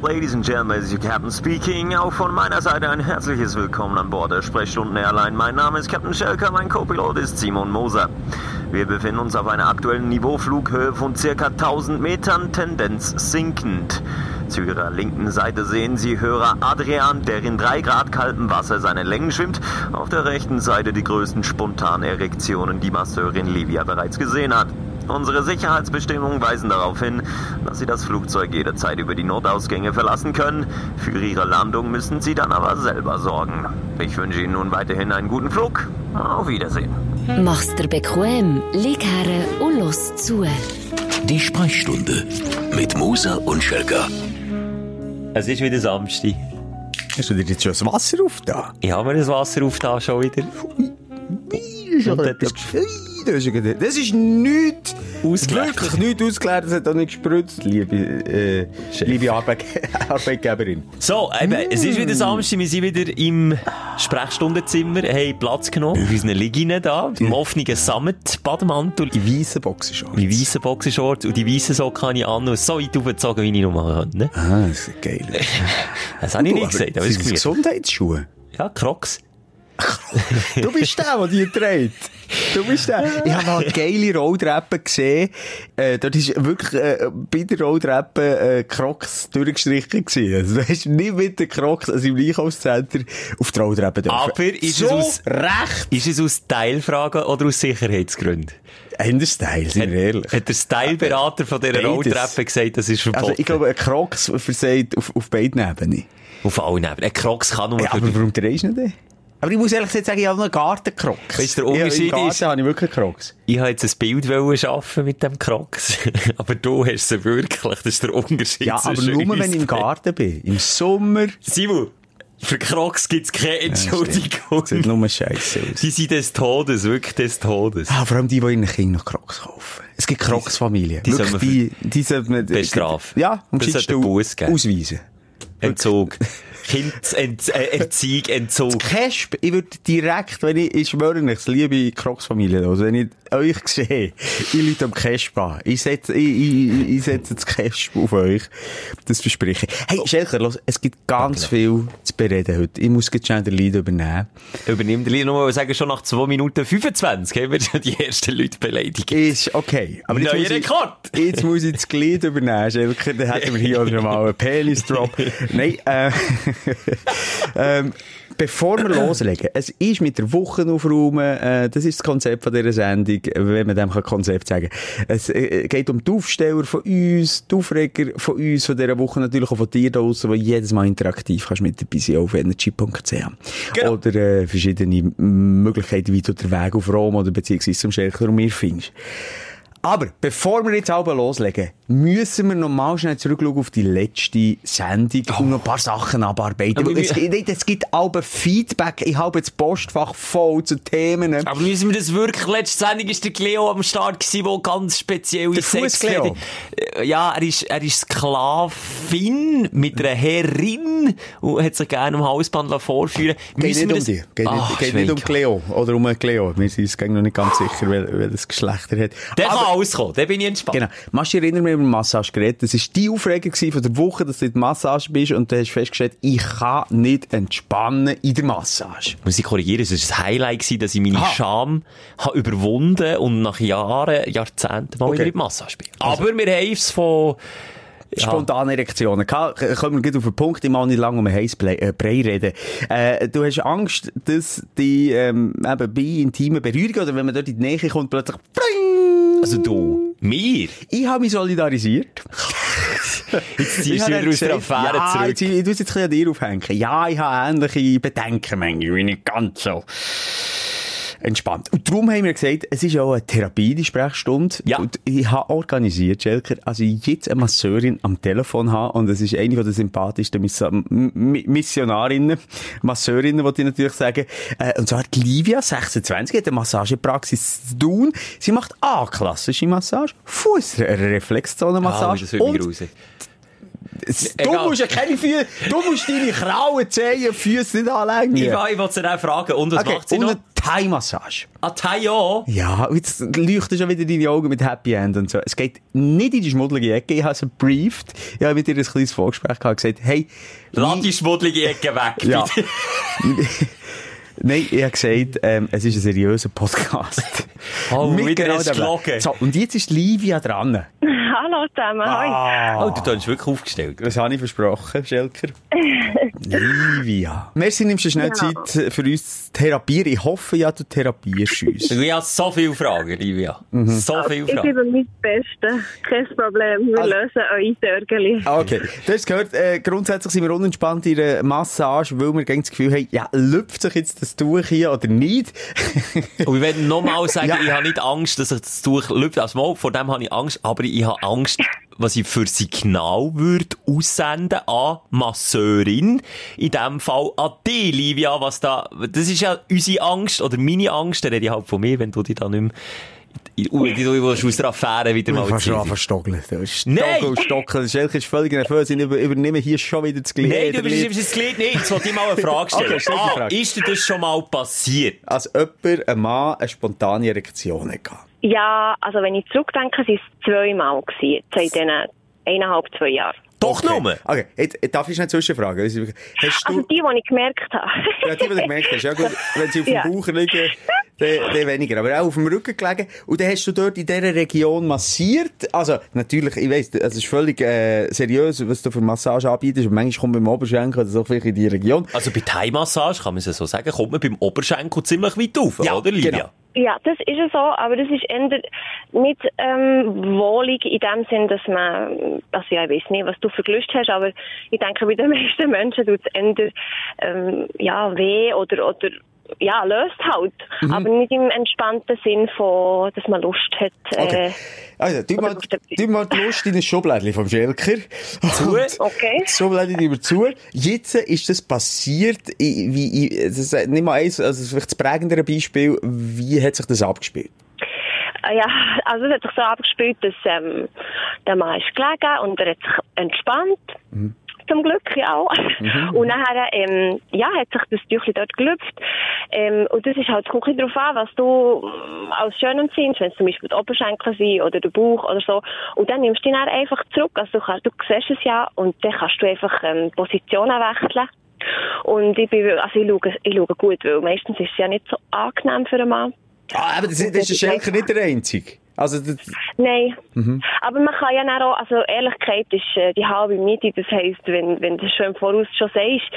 Ladies and Gentlemen, this is your Captain speaking. Auch von meiner Seite ein herzliches Willkommen an Bord der Sprechstunden Airline. Mein Name ist Captain Schelker, mein Co-Pilot ist Simon Moser. Wir befinden uns auf einer aktuellen Niveauflughöhe von circa 1000 Metern, Tendenz sinkend. Zu Ihrer linken Seite sehen Sie Hörer Adrian, der in 3 Grad kaltem Wasser seine Längen schwimmt. Auf der rechten Seite die größten Spontanerektionen, die Masseurin Livia bereits gesehen hat. Unsere Sicherheitsbestimmungen weisen darauf hin, dass Sie das Flugzeug jederzeit über die Notausgänge verlassen können. Für Ihre Landung müssen Sie dann aber selber sorgen. Ich wünsche Ihnen nun weiterhin einen guten Flug. Auf Wiedersehen. Mach's dir bequem, lieg her und los zu. Die Sprechstunde mit Musa und Schelka. Es ist wieder Samstag. Hast du dir jetzt schon das Wasser auf da? Ich habe mir das Wasser auf da schon wieder. Und etwas Das ist, gerade- das ist nichts, Ausgeleert. wirklich nichts ausgeklärt, das hat auch nicht gespritzt, liebe, äh, liebe Arbeit Arbeitgeberin. So, eben, es ist wieder Samstag, wir sind wieder im Sprechstundenzimmer, haben Platz genommen, auf unseren Lieginen da, im offenen Sammet-Bademantel, Die weißen Boxen schon. die weißen Boxershorts und die weißen Socken habe ich an und so weit aufgezogen, wie ich noch machen kann. Ne? Ah, das ist geil. Das habe ich nicht gesagt, aber es sind ist. Gesundheitsschuhe? Ja, Crocs. Du bist der, der die trägt. Du bist der. Ich habe mal geile Rolltreppen gesehen. Äh, dort ist wirklich äh, bei der Rolltreppe äh, Crocs durchgestrichen gewesen. Also du hast nicht mit den Crocs also im Einkaufscenter auf die Rolltreppe dürfen. Aber ist so es aus- recht Ist es aus Teilfragen oder aus Sicherheitsgründen? Ender Style, sind wir ehrlich. Hat der Styleberater von dieser. Rolltreppe gesagt, das ist verboten? Also ich glaube, ein Crocs versagt auf, auf beiden Ebenen. Auf allen Ebenen. Ein Crocs kann nur Ja, aber warum drehst du nicht den? Aber ich muss ehrlich gesagt sagen, ich habe noch einen Garten-Crocs. Weißt du, der Ja, Unterschied Garten ist- habe ich wirklich Crocs. Ich wollte jetzt ein Bild schaffen mit dem Crocs. aber du hast sie wirklich. Das ist der Unterschied. Ja, aber nur uns wenn ich im. Garten bin. Im Sommer. Simon, für Crocs gibt es keine Entschuldigung. Sieht nur scheiße aus. Sie sind des Todes, wirklich des Todes. Ah, vor allem die, die ihren Kindern noch Crocs kaufen. Es gibt Crocs-Familien. die soll die, die sollten man- bestrafen. Ja, und Das sollte du Buß geben. ausweisen. Entzug. Kindsent äh, Entzug. Kesp, ich würde direkt, wenn ich, ich schwöre nicht, liebe Crocs-Familie, also wenn ich euch sehe, ich Leute am Kesp an. Ich setze, ich, ich, ich setze das Kesp auf euch. Das verspreche ich. Hey, Schelker, los, es gibt ganz viel zu bereden heute. Ich muss jetzt schnell den Lied übernehmen. Übernimm den Lied nochmal, sagen schon nach 2 Minuten 25 haben wir schon die ersten Leute beleidigt. Ist okay. Aber jetzt Neuer muss, ich, Rekord. jetzt muss ich das Glied übernehmen, Schelker. Dann hätten wir hier noch mal einen Penis-Drop. Nein, äh, ähm, bevor wir loslegen, es ist mit der Woche aufräumen, äh, das ist das Konzept von dieser Sendung, wenn man dem kann Konzept sagen Es äh, geht um die Aufsteller von uns, die Aufreger von uns, von dieser Woche natürlich auch von dir da draussen, wo jedes Mal interaktiv kannst mit dabei sein auf energy.ch. Genau. Oder äh, verschiedene Möglichkeiten, wie du den Weg auf Rom oder beziehungsweise zum Schelker und mir findest. Aber bevor wir jetzt aber loslegen, müssen wir noch mal schnell zurückschauen auf die letzte Sendung und noch ein paar Sachen abarbeiten. Aber es, es gibt aber Feedback. Ich habe jetzt Postfach voll zu Themen. Aber müssen wir das wirklich, letzte Sendung ist der Cleo am Start gewesen, der ganz speziell Der ist. Sex Fuss-Cleo? hatte. Äh, Ja, er ist, er ist Sklavin mit einer Herrin und hat sich gerne am Halsband vorführen Geht Müssen nicht um die. Geht, Ach, nicht, geht nicht um. Cleo. Oder um Cleo. Wir sind uns noch nicht ganz sicher, wel- welches Geschlecht er hat. Der kann alles kommen, der bin ich entspannt. Genau. Machst du erinnern, wir haben über Massage geredet? Das war die Aufregung von der Woche, dass du in der Massage bist und du hast festgestellt, ich kann nicht entspannen in der Massage. Muss ich korrigieren, es war ein Highlight, gewesen, dass ich meine Aha. Scham habe überwunden und nach Jahren, Jahrzehnten mal Okay. wieder in die Massage bin. Aber wir haben es von... Ja. Spontane Erektionen. Ka- Kommen wir gleich auf den Punkt, ich mal nicht lange um einen Heißbrei äh, Brei reden. Äh, du hast Angst, dass die ähm, eben bei intimen Berührungen oder wenn man dort in die Nähe kommt, plötzlich! Also du, mir? Ich habe mich solidarisiert. Jetzt Ich ziehst du wieder aus der Affäre ja, zurück. Jetzt, ich muss jetzt ein bisschen an dir aufhängen. Ja, ich habe ähnliche Bedenken manchmal, nicht ganz so entspannt. Und darum haben wir gesagt, es ist auch eine Therapie, die Sprechstunde. Ja. Und ich habe organisiert, Schelker, also ich jetzt eine Masseurin am Telefon habe und es ist eine der sympathischsten Miss Missionarinnen, Masseurinnen, wollte ich natürlich sagen. Äh, und zwar die Livia, 26, hat eine Massagepraxis zu tun. Sie macht A, klassische Massage, Fußreflexzonenmassage Ah, und Du Egal. musst ja keine Füße, du musst deine Krauen, Zehen, Füße nicht anlegen. Ich, ich wollte sie dann fragen, und was Okay, macht sie und noch? Thai-Massage. Ah, Thai auch? Ja, jetzt leuchten schon wieder deine Augen mit Happy End und so. Es geht nicht in die schmuddelige Ecke. Ich habe sie briefed. Ich habe mit ihr ein kleines Vorgespräch gehabt und gesagt, hey, Lass die schmuddelige Ecke weg, Ja. Nein, ich habe gesagt, ähm, es ist ein seriöser Podcast. Oh, Mit wieder hast du dem- gelogen. So, und jetzt ist Livia dran. Hallo zusammen, hoi. Oh, du hast wirklich aufgestellt. Was habe ich versprochen, Schelker? Livia. Merci, nimmst du schnell Genau. Zeit für uns zu therapieren. Ich hoffe ja, du therapierst uns. Ich habe so viele Fragen, Livia. So viele Ich Fragen. gebe mein Bestes. Kein Problem. Wir Also- lösen euch Dörgeli. Okay, du hast gehört, äh, grundsätzlich sind wir unentspannt in einer Massage, weil wir das Gefühl haben, ja, lüpft sich jetzt das Tuch hier oder nicht? Und ich werde nochmal sagen, Ja. ich habe nicht Angst, dass ich das Tuch lüpft. Also mal, vor dem habe ich Angst, aber ich habe Angst, was ich für Signal würde aussenden an Masseurin. In dem Fall an dich, Livia, was da, das ist ja unsere Angst, oder meine Angst, da rede ich halt von mir, wenn du dich da nicht mehr, Ui, du willst aus der Affäre wieder mal ziehen. Du hast Nein! Stocken. Schelker ist völlig nervös. Ich über- übernehme hier schon wieder das Glied. Nein, du überschreibst das Glied nicht. Jetzt wollte ich mal eine Frage stellen. Okay, die ah, Frage. ist dir das schon mal passiert? Als jemand, ein Mann, eine spontane Erektion hatte. Ja, also wenn ich zurückdenke, sind es zweimal gewesen. Seit diesen eineinhalb, zwei Jahren. Doch Okay. nur. Okay, jetzt, jetzt darf ich schnell zwischenfragen? Hast Also du, die, die ich gemerkt habe. ja, die, die du gemerkt hast, ja gut, wenn sie auf dem Ja. Bauch liegen, dann, dann weniger. Aber auch auf dem Rücken gelegen. Und dann hast du dort in dieser Region massiert. Also, natürlich, ich weiss, es ist völlig äh, seriös, was du für Massage anbietest. Und manchmal kommt man beim Oberschenkel oder so vielleicht in die Region. Also bei Thai-Massage, kann man es so sagen, kommt man beim Oberschenkel ziemlich weit auf, Ja, oder Livia? genau. Ja, das ist es so, aber das ist eher nicht ähm, wohlig in dem Sinn, dass man, also ja, ich weiß nicht, was du für Gelüste hast, aber ich denke, bei den meisten Menschen tut es eher ähm, ja, weh oder, oder ja, löst halt. Mhm. Aber nicht im entspannten Sinn von, dass man Lust hat. Okay. Äh, Also, tu mal, tu mal die Lust in ein Schublädchen vom Schelker. Zu. Okay. Das Schublädchen über zu. Jetzt ist das passiert, wie, das ist nicht mal eins, also vielleicht das prägendere Beispiel, wie hat sich das abgespielt? Äh, Ja, also es hat sich so abgespielt, dass ähm, der Mann ist gelegen und er hat sich entspannt. Zum Glück, ja. Und nachher, ähm, ja, hat sich das Tüchli dort gelüpft. Ähm, und das ist halt, ein bisschen darauf an, was du ähm, als schön empfindest, wenn es zum Beispiel die Oberschenkel sind oder der Bauch oder so. Und dann nimmst du ihn dann einfach zurück. Also du, kannst, du siehst es ja und dann kannst du einfach ähm, Positionen wechseln. Und ich bin, also ich schaue, ich schaue gut, weil meistens ist es ja nicht so angenehm für einen Mann. Ah, aber das, das ist der Schelker nicht der Einzige. Also, Nein. Mhm. Aber man kann ja dann auch, also Ehrlichkeit ist äh, die halbe Miete. Das heisst, wenn, wenn du das schon im Voraus schon sagst,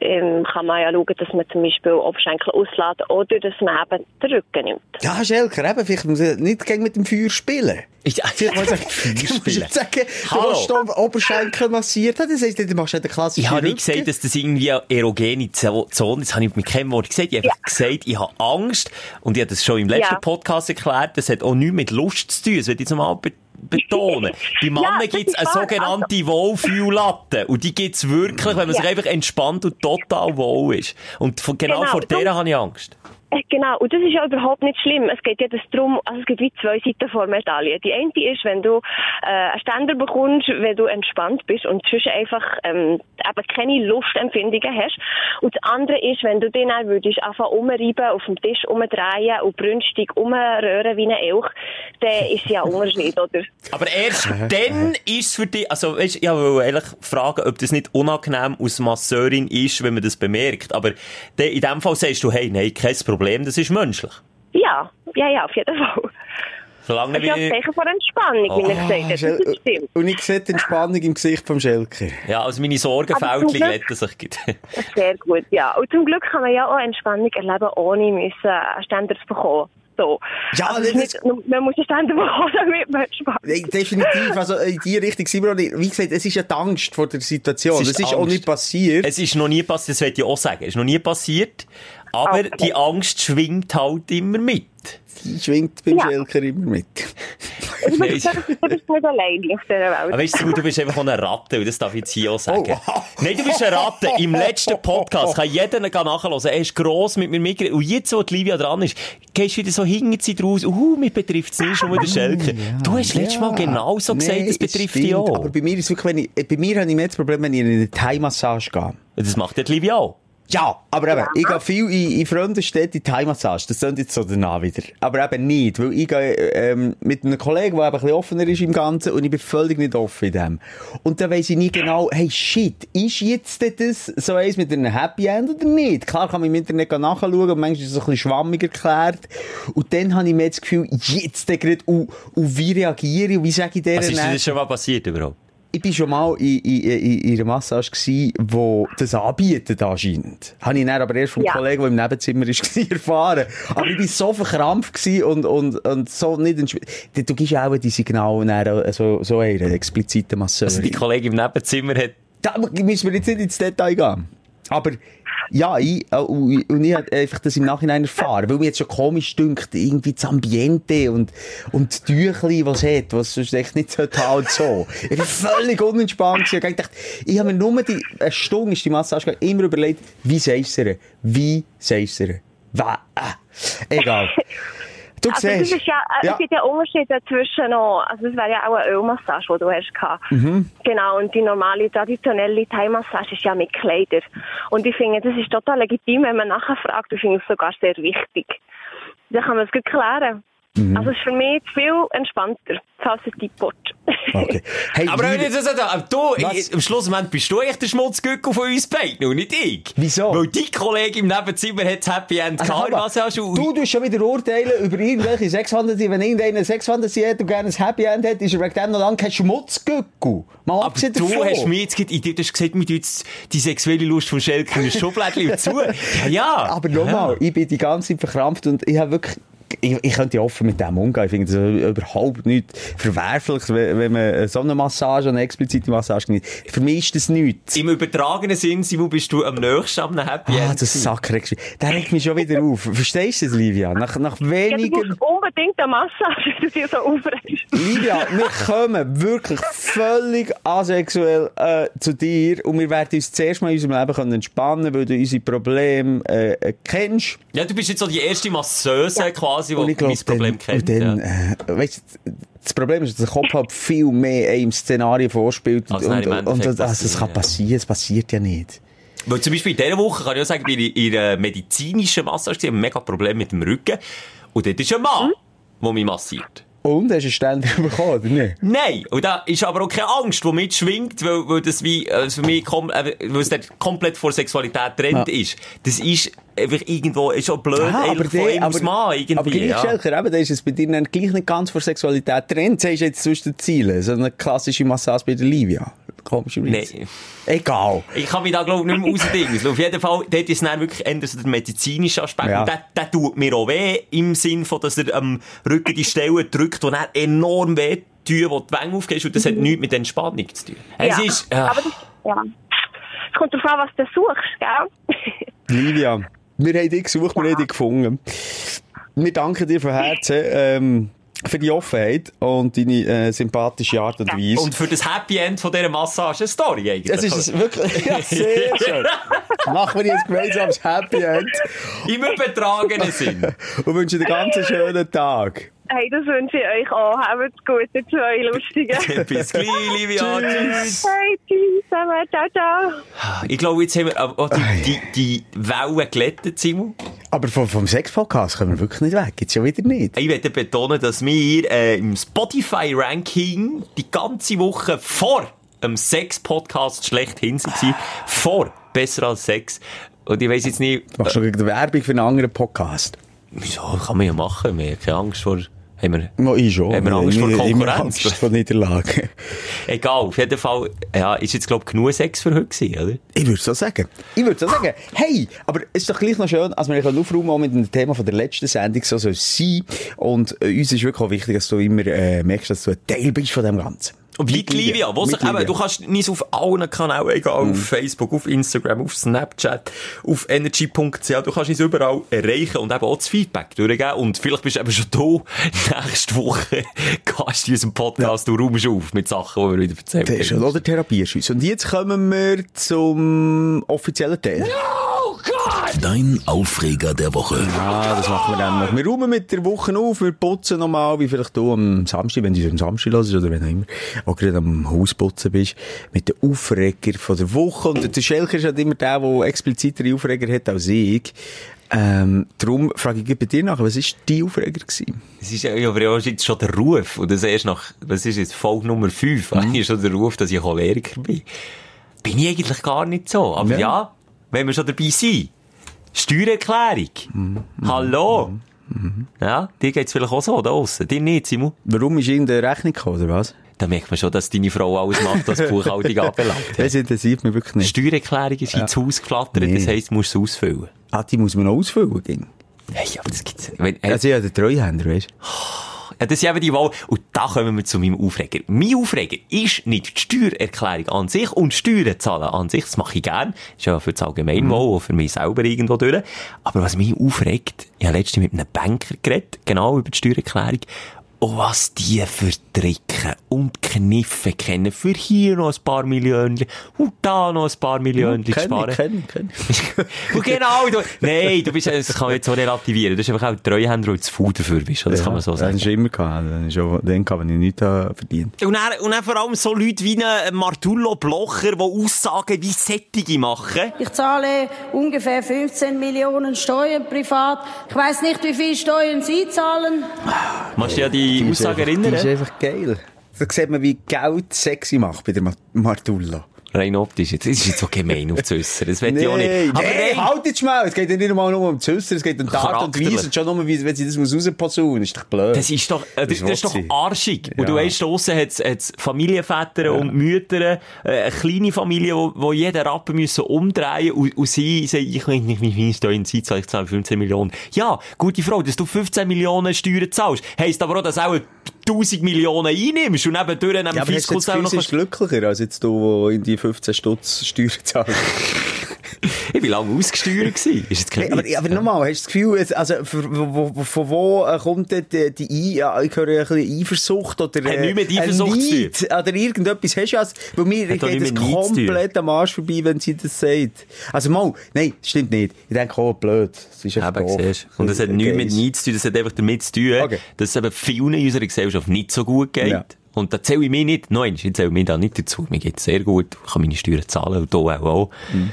ähm, kann man ja schauen, dass man zum Beispiel Oberschenkel auslädt oder dass man eben den Rücken nimmt. ja, Schelker, eben, vielleicht muss er nicht gegen mit dem Feuer spielen. Ich, muss er, du musst sagen, du Hallo. hast den Oberschenkel massiert, das heisst, du machst ja den klassischen ich habe nicht gesagt, dass das irgendwie eine erogene Zo- Zone ist. Das habe ich mit keinem Wort gesagt. Ich habe einfach gesagt, ich habe Angst. Und ich habe das schon im letzten Ja. Podcast erklärt. Das hat auch nichts mit Lust zu tun. Das will ich jetzt mal be betonen. Bei Männern das gibt es ist eine wahr. sogenannte Wohlfühllatte. Und die gibt es wirklich, wenn man sich Ja. einfach entspannt und total wohl ist. Und von, genau, Genau, vor der habe ich Angst. Äh, Genau, und das ist ja überhaupt nicht schlimm. Es geht ja das drum, also es gibt wie zwei Seiten vor Medaille. Die eine ist, wenn du äh, einen Ständer bekommst, wenn du entspannt bist und zwischen einfach ähm, eben keine Lustempfindungen hast. Und das andere ist, wenn du den dann würdest anfangen umreiben, auf dem Tisch umdrehen und brünstig umrühren wie ein Elch, dann ist ja Unterschied, oder? Aber erst dann ist es für dich, also weißt, ich wollte eigentlich fragen, ob das nicht unangenehm aus Masseurin ist, wenn man das bemerkt. Aber in dem Fall sagst du, hey, nein, kein Problem, das ist menschlich. Ja, ja, ja, auf jeden Fall. Solange Das ist ja ein wir, Zeichen von Entspannung, wie ich gesagt habe. Das stimmt. Und ich sehe die Entspannung im Gesicht vom Schelker. ja, also meine Sorgenfältchen glätten sich. gut. Sehr gut, ja. Und zum Glück kann man ja auch Entspannung erleben, ohne müssen einen Ständer zu bekommen. So. Ja, also ist nicht, man muss einen Ständer bekommen, damit man entspannt. Nein, definitiv. Also, in die Richtung sind wir auch nicht. Wie gesagt, es ist ja die Angst vor der Situation. Es Es ist ist, auch nicht passiert. Es ist noch nie passiert, das will ich auch sagen. Es ist noch nie passiert. Aber Okay. die Angst schwingt halt immer mit. Die schwingt beim Ja. Schelker immer mit. Du bist, nicht alleine auf dieser Aber Welt. weißt du, du bist einfach eine Ratte, und das darf ich jetzt hier auch sagen. Oh. Nein, du bist eine Ratte. Im letzten Podcast kann jeder nachhören. Er ist gross mit mir mitgeredet. Und jetzt, wo die Livia dran ist, gehst du wieder so hinten sie draus. Uh, mich betrifft es nicht, nur der Schelke. Du hast letztes Mal genau so gesagt, Nein, das es betrifft dich stimmt. auch. Aber bei mir ist wirklich, wenn ich, bei mir habe ich mehr das Problem, wenn ich in eine Thai-Massage gehe. Das macht ja die Livia auch. Ja, aber eben, ich gehe viel in, in Freundenstädte in Thai-Massage. Das klingt jetzt so danach wieder. Aber eben nicht, weil ich gehe ähm, mit einem Kollegen, der eben ein bisschen offener ist im Ganzen und ich bin völlig nicht offen in dem. Und dann weiss ich nie genau, hey shit, ist jetzt das so eins mit einem Happy End oder nicht? Klar kann man im Internet nachschauen und manchmal ist es so ein bisschen schwammig erklärt. Und dann habe ich mir das Gefühl, jetzt gerade, und, und wie reagiere ich, und wie sage ich denen Was ist dann- das schon mal passiert überhaupt? Ich bin schon mal in, in, in, in einer Massage gsi, wo das anbietet anscheinend. Habe ich dann aber erst vom Ja. Kollegen, der im Nebenzimmer war, erfahren. Aber ich bin so verkrampft und, und, und so nicht entspannt. Du gibst auch die Signale dann, so, so einer expliziten Masseur. Also die Kollegin im Nebenzimmer hat Da müssen wir jetzt nicht ins Detail gehen. Aber, ja, ich, äh, und und ich habe einfach das im Nachhinein erfahren, weil mir jetzt schon komisch dünkt, irgendwie das Ambiente und, und die Tüchli, was es hat, was sonst echt nicht so halt so. Ich bin völlig unentspannt. Ich dachte, ich habe mir nur die, eine Stunde ist die Massage immer überlegt, wie du ihr? Wie sagst du ihr? Wa, äh. Egal. Du Also das siehst. ist ja, äh, es gibt ja Unterschiede dazwischen noch. Also das wäre ja auch eine Ölmassage, die du hast gehabt. Genau, und die normale, traditionelle Thai-Massage ist ja mit Kleider. Und ich finde, das ist total legitim, wenn man nachher fragt. Ich finde es sogar sehr wichtig. Dann kann man es gut klären. Also es ist für mich viel entspannter, falls es die Port. Okay. Hey, Aber wenn liebe- ich das so, aber du, ich, am Schlussmoment bist du echt der Schmutzgückel von uns beiden und nicht ich. Wieso? Weil die Kollegin im Nebenzimmer hat das Happy End Also, gehabt. Was hast du? du tust schon wieder urteilen über irgendwelche Sexfantasie. Wenn irgendeiner eine Sexfantasie hat und gerne ein Happy End hat, ist er wegen dem noch lange kein Schmutzgückel. Mal aber du davon. hast mir jetzt ich- du hast gesagt, mir tut jetzt die sexuelle Lust von Schelke in ein Schublädchen zu. Ja, ja. Aber nochmal, ich bin die ganze Zeit verkrampft und ich habe wirklich... Ich, ich könnte ja offen mit dem umgehen. Ich finde das überhaupt nicht verwerflich, wenn, wenn man so eine Massage, eine explizite Massage genießt. Für mich ist das nichts. Im übertragenen Sinn, Simon, bist du am nächsten am Happy Ah, das Sack mich- Der regt mich schon wieder auf. Verstehst du das, Livia? Nach, nach Ja, du brauchst unbedingt eine Massage, wenn du so aufregst. Livia, wir kommen wirklich völlig asexuell äh, zu dir und wir werden uns zuerst mal in unserem Leben können entspannen weil du unsere Probleme äh, äh, kennst. Ja, du bist jetzt so die erste Masseuse quasi, ich glaube, mein Problem dann, kennt. dann, ja. äh, weißt, das Problem ist, dass der Kopf halt viel mehr einem Szenario vorspielt. Als und, im und, und, also, das kann passieren, es passiert ja nicht. Weil zum Beispiel in dieser Woche kann ich auch sagen, bin ich in einer medizinischen Massage, ich habe ein mega Problem mit dem Rücken. Und dort ist ein Mann, der mich massiert. Und, hast du Ständer bekommen, oder nicht? Nein, und da ist aber auch keine Angst, die mitschwingt, weil, weil das wie, äh, für mich, kom äh, weil es dort komplett vor Sexualität getrennt Ja. ist. Das ist einfach irgendwo, ist auch blöd, Ah, eigentlich von ihm als Mann, irgendwie. aber gleich, ja. Schelker, eben, da ist es bei dir dann gleich nicht ganz vor Sexualität drin. Sagst du jetzt zwischen den Zielen? So eine klassische Massage bei der Livia. Komischerweise. Nein. Egal. Ich kann mich da, glaube ich, nicht mehr rausdingen. Auf jeden Fall, dort ist dann wirklich eher so der medizinische Aspekt. Ja. Und der, der tut mir auch weh, im Sinn von, dass er am Rücken die Stelle drückt, die dann enorm weh tun, wo die Wange aufgehst. Und das hat nichts mit Entspannung zu tun. Es Ja. ist, ja. Aber das, ja. Es kommt darauf an, was du suchst, gell? Livia, wir haben dich gesucht, wir haben dich gefunden. Wir danken dir von Herzen ähm, für die Offenheit und deine äh, sympathische Art und Weise. Und für das Happy End von dieser Massage eine Story eigentlich. es ist wirklich ja, sehr schön. Machen wir jetzt gemeinsames Happy End Im übertragenen Sinn. und wünschen dir einen ganz schönen Tag. Hey, das wünsche ich euch auch. Habt gut, ihr zwei Lustigen. Bis gleich, Livia. Tschüss. hey, tschüss, zusammen. ciao, ciao. Ich glaube, jetzt haben wir auch die, die, die Wellen gelettet, Simon. Aber vom, vom Sex-Podcast kommen wir wirklich nicht weg. Jetzt schon wieder nicht. Ich möchte betonen, dass wir äh, im Spotify-Ranking die ganze Woche vor dem Sex-Podcast schlechthin waren. Vor Besser als Sex. Und ich weiss jetzt nicht, Machst du gegen Werbung für einen anderen Podcast? wieso kann man ja machen, wir haben keine Angst vor, haben wir, No, ich schon. Haben wir Angst vor Konkurrenz? Angst vor Niederlage. egal, auf jeden Fall, ja, ist jetzt, glaube ich, genug Sex für heute gewesen, oder? Ich würde so sagen. Ich würde so sagen. Hey, aber es ist doch gleich noch schön, als wir aufräumen mit dem Thema von der letzten Sendung, so soll es sein. Und äh, uns ist wirklich auch wichtig, dass du immer äh, merkst, dass du ein Teil bist von dem Ganzen. Und wie Mit Livia, Mit Livia. eben, du kannst nicht auf allen Kanälen, egal, auf Facebook, auf Instagram, auf Snapchat, auf energy.ch, du kannst uns überall erreichen und eben auch das Feedback durchgeben. Und vielleicht bist du eben schon da, nächste Woche du in unserem Podcast, du räumst auf mit Sachen, die wir wieder erzählen. Das ist schon, oder? Therapie ist uns. Und jetzt kommen wir zum offiziellen Teil. Oh Gott! Dein Aufreger der Woche. Ja, das machen wir dann noch. Wir räumen mit der Woche auf, wir putzen nochmal, wie vielleicht du am Samstag, wenn du am Samstag hörst oder wenn auch immer, auch gerade am Hausputzen bist, mit den Aufreger von der Woche. Und der Schelker ist halt immer der, der explizitere Aufreger hat als ich. Ähm, darum frage ich bei dir nach, was war dein Aufreger? Gewesen? Es ist ja, aber ja jetzt schon der Ruf. Und das erst nach, was ist jetzt, Folge Nummer 5, mhm. ist schon der Ruf, dass ich Choleriker bin. Bin ich eigentlich gar nicht so. Aber ja, ja wenn wir schon dabei sind. Steuererklärung. Mhm. Hallo. Mhm. Ja, dir geht's vielleicht auch so da aussen. Dir nicht, Simon. Warum ist in der Rechnung gekommen, oder was? Da merkt man schon, dass deine Frau alles macht, was Buchhaltung anbelangt. Das interessiert mich wirklich nicht. Steuererklärung ist ja. ins Haus geflattert, nee. das heisst, du musst sie ausfüllen. Ah, die muss man noch ausfüllen, ging? Hey, aber das gibt's nicht. Wenn, äh, also ja, der Treuhänder, weißt du? Das ist eben die Wahl. Und da kommen wir zu meinem Aufreger. Mein Aufreger ist nicht die Steuererklärung an sich und Steuern zahlen an sich. Das mache ich gern. Ist ja für das Allgemeinwohl mhm. und für mich selber irgendwo durch. Aber was mich aufregt, ich habe letztens mit einem Banker geredet, genau über die Steuererklärung. Und was die für Tricken und Kniffe kennen, für hier noch ein paar Millionen und da noch ein paar Millionen ja, sparen. Kenn, kenn, kenn. und genau, du, nein, du bist, das kann man jetzt so relativieren. Du bist einfach auch Treuhänder, und zu faul dafür bist. Das ja, kann man so sagen. Das ist immer gehabt. Das ist auch den gehabt, wenn ich nichts verdient und dann, und dann vor allem so Leute wie ein Martullo Blocher, die Aussagen wie Sättige machen. Ich zahle ungefähr 15 Millionen Steuern privat. Ich weiss nicht, wie viel Steuern Sie zahlen. Machst du ja die die, Aussage erinnern? Das ist einfach geil. Da sieht man, wie Geld sexy macht bei der Martullo. Rein optisch. Das ist jetzt so gemein auf äußern. Das will nee, ich auch nicht. Aber nee, rein... halt jetzt mal. Es geht ja nicht mal nur um äußern. Es geht um die Art und Weise. Und schon nur, wenn sie das rausposaunen. ist doch blöd. Das ist doch, äh, das, das, ist doch arschig. Ja. Und du weißt, draussen hat es Familienväter ja. und Mütter, äh, eine kleine Familie, wo, wo jeden Rappen müssen umdrehen und, und sie sagen, ich weiß nicht, wie viel da in Zeit ich zahle 15 Millionen. Ja, gute Frau, dass du 15 Millionen Steuern zahlst, heisst aber auch, dass auch 1000 Millionen einnimmst und nebendurch neben ja, Fiskus auch noch... glücklicher als jetzt du, der in die 15 Stutz Steuern zahlst. ich war lange ausgesteuert. Gewesen. Ist jetzt aber, aber nochmal, hast du das Gefühl, also, von wo, äh, kommt die, die, ja, ich höre ein bisschen Eifersucht oder äh, hey, mit Eifersucht Neid, oder irgendetwas hast du also, weil mir geht das komplett am Arsch vorbei, wenn sie das sagt. Also mal, nein, stimmt nicht. Ich denke, oh, blöd. Das ist einfach. Und das hat nichts mit Neid zu tun, das hat einfach damit zu tun, okay. dass es eben vielen in unserer Gesellschaft nicht so gut geht. Ja. Und da zähle ich mich nicht, nein, ich zähle mich da nicht dazu. Mir geht es sehr gut, ich kann meine Steuern zahlen und auch. auch. Mhm.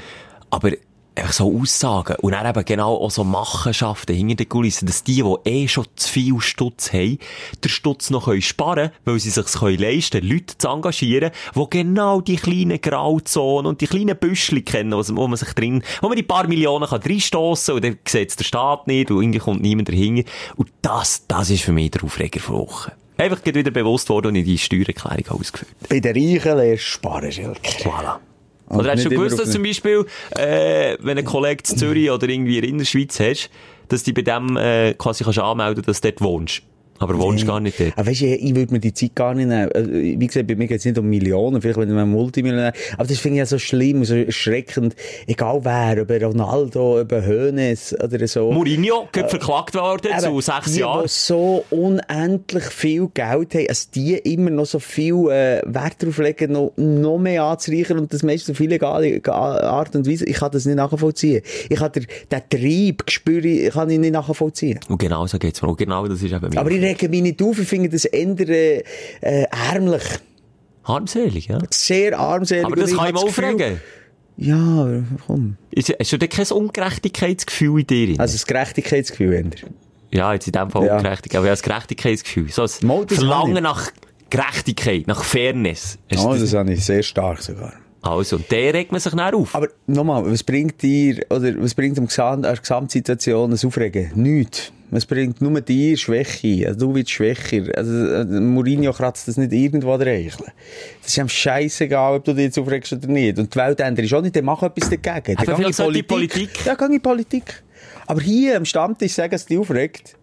Aber einfach so Aussagen und dann eben genau auch so Machenschaften hinter den Kulissen, dass die, die eh schon zu viel Stutz haben, den Stutz noch sparen können, weil sie sich leisten können, Leute zu engagieren, die genau die kleinen Grauzonen und die kleinen Büschli kennen, wo man sich drin, wo man die paar Millionen kann reinstossen und dann sieht es der Staat nicht und irgendwie kommt niemand dahinter. Und das, das ist für mich der Aufreger von Woche. Einfach wieder bewusst worden und in die Steuererklärung ausgeführt. Bei den Reichen lernst du sparen, Schelker. Voilà. Oder hast du gewusst, dass zum Beispiel, äh, wenn ein Kollege in Zürich oder irgendwie in der Schweiz hast, dass du bei dem äh, quasi kannst anmelden kannst, dass du dort wohnst? Aber wohnst nee. gar nicht dort. Aber weißt du, ich würde mir die Zeit gar nicht nehmen. Also, wie gesagt, bei mir geht es nicht um Millionen, vielleicht wenn man Multimillionär. Aber das finde ich ja so schlimm, so erschreckend. Egal wer, ob Ronaldo, ob Hönes oder so. Mourinho, äh, verklagt worden äh, zu sechs die, Jahren. Die so unendlich viel Geld haben, als die immer noch so viel äh, Wert darauf legen, noch, noch mehr anzureichern und das meiste auf illegale Art und Weise. Ich kann das nicht nachvollziehen. Ich kann den, den Trieb, spüre, kann ich nicht nachvollziehen. Und genau so geht's mir. Genau das ist eben Aber regen mich nicht auf, ich finde das eher äh, ärmlich. Armselig, ja? Sehr armselig. Aber das kann ich mal aufregen. Ja, komm. Ist, hast du denn kein Ungerechtigkeitsgefühl in dir? Also das Gerechtigkeitsgefühl eher? Ja, jetzt in dem Fall ja. Ungerechtigkeit, aber ja, das Gerechtigkeitsgefühl. So ein Verlangen nach Gerechtigkeit, nach Fairness. Oh, das, das habe ich sehr stark sogar. Also, und der regt man sich dann auf. Aber nochmal, was bringt dir, oder was bringt dem Gesamt, der Gesamtsituation das Aufregen? Nichts. Es bringt nur dir Schwäche. Also, du wirst schwächer. Also, äh, Mourinho kratzt das nicht irgendwo an der Das ist ihm scheißegal, ob du dich jetzt aufregst oder nicht. Und die Welt ändert ist auch nicht, dann mach etwas dagegen. Aber vielleicht Politik. Politik. Ja, geh in Politik. Aber hier am Stammtisch sagen, dass es dich aufregt.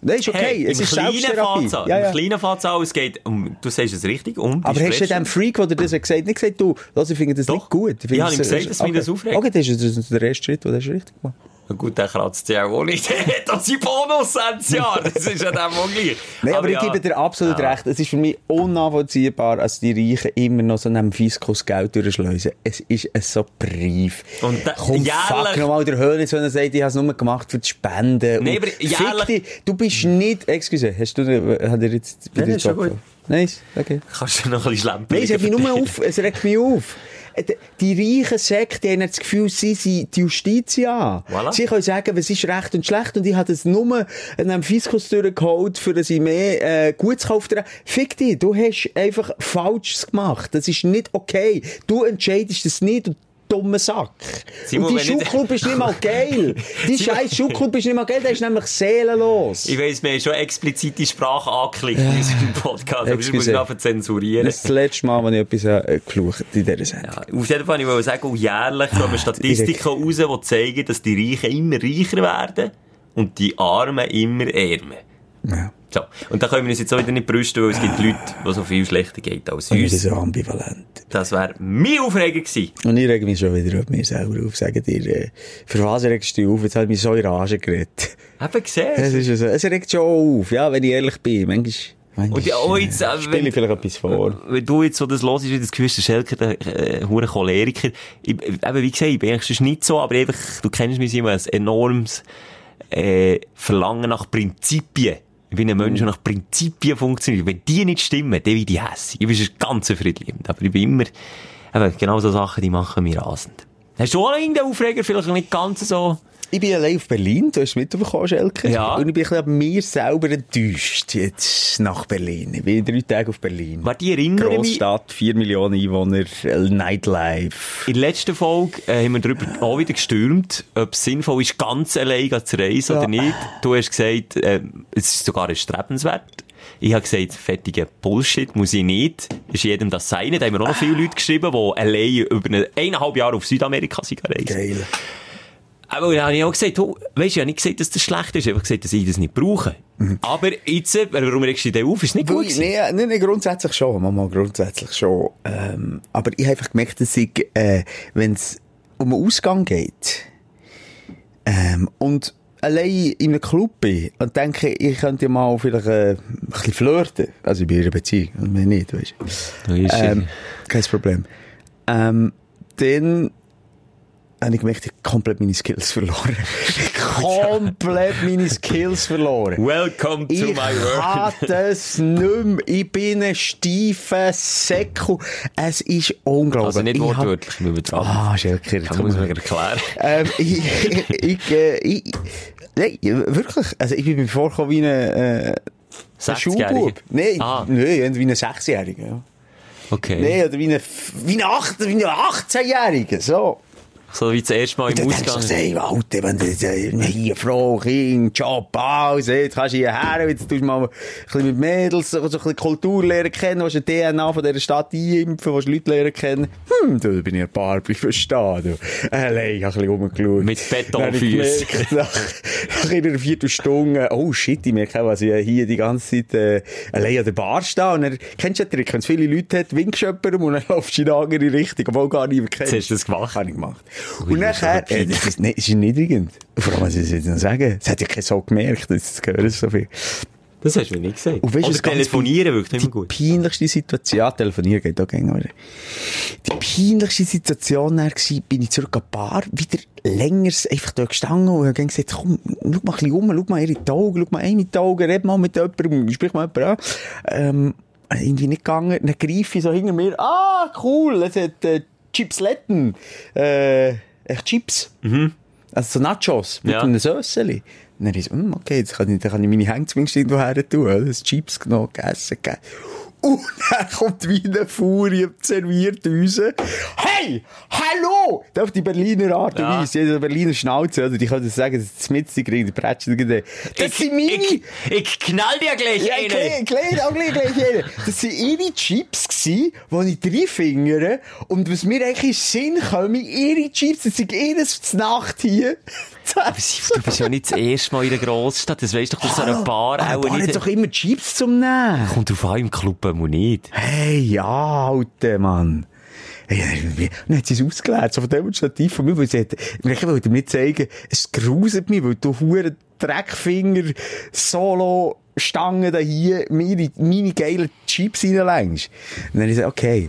Nein, ist okay. Hey, es ist Selbsttherapie. Ja, ja. Im kleinen Fahrzahl, es geht um, du sagst es richtig, um Aber hast du dem Freak, der dir das gesagt nicht gesagt, du, lass, ich finde das Doch. nicht gut. Ich, ich habe ihm gesagt, dass okay. mich das aufregt. Okay, das ist der erste Schritt, den du richtig gemacht Na gut, der kratzt ja auch nicht. Doch seinen Bonus jedes Jahr. Das ist ja dem auch gleich. Nein, aber, ich ja. gebe dir absolut Ja. recht. Es ist für mich unnachvollziehbar, dass die Reichen immer noch so einem Fiskus Geld durchschleusen. Es ist ein so brief. Und da- Komm, jährlich- fuck nochmal der Höhnes, wenn er sagt, ich habe es nur gemacht für die Spenden. Nein, aber jährlich- dich, du bist nicht, excuse, hast du, hat er jetzt Nein, ist schon Job? gut. Nice, okay. Kannst du noch ein bisschen schlempen? Nein, es regt mich nur auf. Es regt mich auf. Die reichen Sekten haben das Gefühl, sie sind die Justitia. Voilà. Sie können sagen, was ist recht und schlecht. Und ich habe das nur einem Fiskus durchgeholt, für dass ich mehr äh, Gutes kaufe. Fick dich, du hast einfach Falsches gemacht. Das ist nicht okay. Du entscheidest das nicht, du dummer Sack. Simon, und wenn die Schuhclub ist nicht mal geil. Die scheiß Schuhclub ist nicht mal geil, der ist nämlich seelenlos. Ich weiss, wir haben schon explizite Sprache angeklickt in unserem Podcast, aber das muss ich einfach zensurieren. Das ist das letzte Mal, als ich etwas äh, geflucht in dieser Sendung. Ja, auf jeden Fall, ich wollte sagen, jährlich kommen Statistiken raus, die zeigen, dass die Reichen immer reicher werden und die Armen immer ärmer. Ja. So. Und da können wir uns jetzt auch wieder nicht brüsten, weil es gibt Leute, die so viel schlechter geht als Und uns. so ambivalent. Das wäre mein Aufreger gewesen. Und ich reg mich schon wieder auf mich selber auf. Sagen dir, äh, für was regst du auf? Jetzt hat mich so in Rage geredet. Eben gesehen. Es ist so. Es regt schon auf, ja, wenn ich ehrlich bin. Manchmal, Und ja, auch jetzt, äh, spiele wenn- ich vielleicht etwas vor. Wenn du jetzt so das los ist, wie das Gefühl der Schelker, der, äh, hure Choleriker. Ich, eben, wie gesagt, ich bin eigentlich nicht so, aber einfach, du kennst mich immer als enormes, äh, Verlangen nach Prinzipien. Bin ein Mensch, nach Prinzipien funktioniert. Wenn die nicht stimmen, dann bin ich hässig. Ich bin ein ganz friedliebend. Aber ich bin immer, eben, genau so Sachen, die machen mich rasend. Hast du auch irgendeinen Aufreger? Vielleicht nicht ganz so, Ich bin allein auf Berlin, du hast es mitbekommen, Schelker. Ja. Und ich bin an mir selber enttäuscht, jetzt nach Berlin. Ich bin drei Tage auf Berlin. Warte, ich erinnere Großstadt, 4 Millionen Einwohner, äh, Nightlife. In der letzten Folge äh, haben wir darüber auch wieder gestürmt, ob es sinnvoll ist, ganz allein zu reisen oder nicht. Du hast gesagt, äh, es ist sogar erstrebenswert. Ich habe gesagt, fertiger Bullshit, muss ich nicht. Ist jedem das sein. Da haben wir auch noch viele Leute geschrieben, die allein über eine, eineinhalb Jahre auf Südamerika sind gereist. Geil. Aber dann habe ich auch gesagt, du, weisst, ich habe nicht gesagt, dass das schlecht ist. Ich habe gesagt, dass ich das nicht brauche. Aber jetzt, warum regst du dich auf? Ist nicht gut gewesen. Nee, nee, grundsätzlich schon, Mama, grundsätzlich schon. Ähm, aber ich habe einfach gemerkt, dass ich, äh, wenn es um einen Ausgang geht, ähm, und allein in einem Club bin und denke, ich könnte mal vielleicht äh, ein bisschen flirten. Also ich in einer Beziehung, und mir nicht, weißt du. Du. Ähm, kein Problem. Ähm, dann ich gemerkt, ich habe komplett meine Skills verloren. komplett meine Skills verloren. Welcome to Ich my world. kann das nicht. Ich bin ein steifer Säckel. Es ist unglaublich. Also nicht Ich wortwörtlich, wir betrachten. Ah, Schelker, Das muss man erklären. ähm, ich, ich, äh, ich, nein, wirklich. Also ich bin mir vorgekommen wie ein, äh, ein 60-Jährige? Schulbub. Nein, Ah. nein, wie ein Sechsjähriger. Okay. Nein, oder wie ein, wie ein, Acht- wie ein 18-Jähriger. So. So wie das erste Mal im denkst du, Ausgang. hey, Alter, wenn du äh, hier Frau, Kind, Job, alles, jetzt kannst du hierher, jetzt tust du mal ein bisschen mit Mädels, so ein bisschen Kultur lernen kennen, willst du die DNA von dieser Stadt einimpfen, willst du Leute lernen kennen. Hm, da bin ich ein paar, bin verstanden, du. Allein, ich hab ein bisschen rumgeschaut. Mit gemerkt, Nach, nach einer Viertelstunde, oh shit, ich merke auch, was ich hier die ganze Zeit, äh, allein an der Bar stehe. Und dann, kennst du den Trick, wenn es viele Leute hat, winkst du jemandem und dann laufst du in eine andere Richtung, obwohl gar niemand kennst. Jetzt hast du das gemacht? Habe ich gemacht. Und nachher, äh, das ist, das ist niedrigend. Vor allem, was ich jetzt noch sagen, das hat ja kein so gemerkt, das gehört so viel. Das hast du mir nicht gesagt. Und weißt Oder telefonieren wirkt Die immer gut. peinlichste Situation, ja, telefonieren geht auch gerne? Die peinlichste Situation war, bin ich zurück an die Bar, wieder länger einfach dort gestanden und habe gesagt, komm, schau mal ein bisschen um, schau mal ihre Augen, schau mal eine in die Augen, red mal mit jemandem, sprich mal jemanden an. Ähm, irgendwie nicht gegangen, dann greife ich so hinter mir, ah, cool, es hat äh, Chipsletten, äh, echt Chips. Also so Nachos mit Ja. einem Sösseli. Und dann ist so, hm, okay, jetzt kann ich, dann kann ich meine Hände zumindest irgendwo her tun. Das Chips genommen, gegessen, gegeben. Und dann kommt wie eine Furie serviert raus. Hey! Hallo! Das auf die Berliner Art und Ja. Weise. Jeder Berliner Schnauze, oder? Die können sagen, das ist mit, die kriegen die Prätschen. Das sind meine... Ich, ich knall dir gleich Ja, eine. klein, klein, auch gleich, gleich eine. Das waren ihre Chips die ich drei fingere. Und was mir eigentlich in Sinn kommt, ihre Chips, das sind ihres Nacht hier. Du bist ja nicht das erste Mal in der Großstadt. Das weisst doch, dass so eine Bar Aber auch Bar nicht... doch immer Chips zum Nehmen. Kommt drauf an, im Club muss nicht. Hey, ja, Alter, Mann. Hey, dann hat sie es ausgeleert, so von demonstrativ von mir, weil sie hat, ich wollte mir nicht zeigen, es gruselt mich, weil du hure Dreckfinger, Solo, Stangen da hier, meine, meine geilen Chips reinlängst. Und dann habe ich gesagt, okay.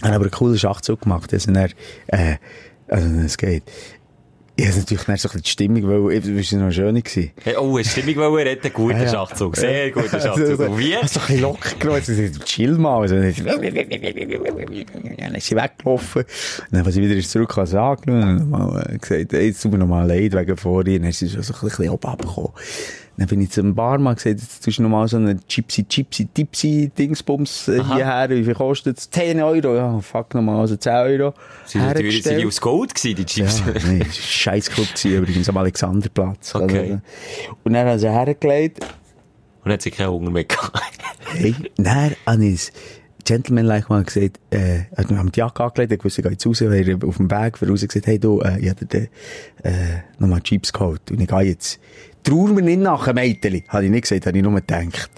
Habe aber einen coolen Schachzug gemacht. Also dann, äh, also es geht. Ich habe natürlich so ein bisschen die Stimmung, weil war noch schön gewesen. Hey, oh, eine Stimmung wollen retten, guter Ja, ja. Schachzug, sehr guter Schachzug. Und wie? Du ein bisschen locker genommen, chill mal. Also, dann ist sie weggelaufen. Und dann, als sie wieder ist zurück, hat sie angenommen und mal äh, gesagt, hey, jetzt tut mir noch mal leid wegen vorhin. Dann ist sie so ein bisschen abgekommen. Dann bin ich zum Barmann gesagt, jetzt tust du noch mal so eine Gypsy, Gypsy, Tipsy Dingsbums äh, Aha. hierher. Wie viel kostet es? 10 Euro. Ja, fuck nochmal, also 10 Euro. Sind die, sind die aus Gold gewesen, die Chips? Ja, nee, ein Scheissclub gewesen, übrigens am Alexanderplatz. Okay. Also, und dann hat sie hergelegt. Und dann hat sie keinen Hunger mehr gehabt. Hey, dann habe ich gentlemanlike mal gesagt, äh, also wir haben die Jacke angelegt, ich wusste, ich gehe jetzt raus, weil auf dem Weg voraus gesagt, hey du, äh, ich habe dir äh, nochmal Chips geholt und ich gehe jetzt. Trauer mir nicht nachher, Mädchen. Habe ich nicht gesagt, habe ich nur gedacht.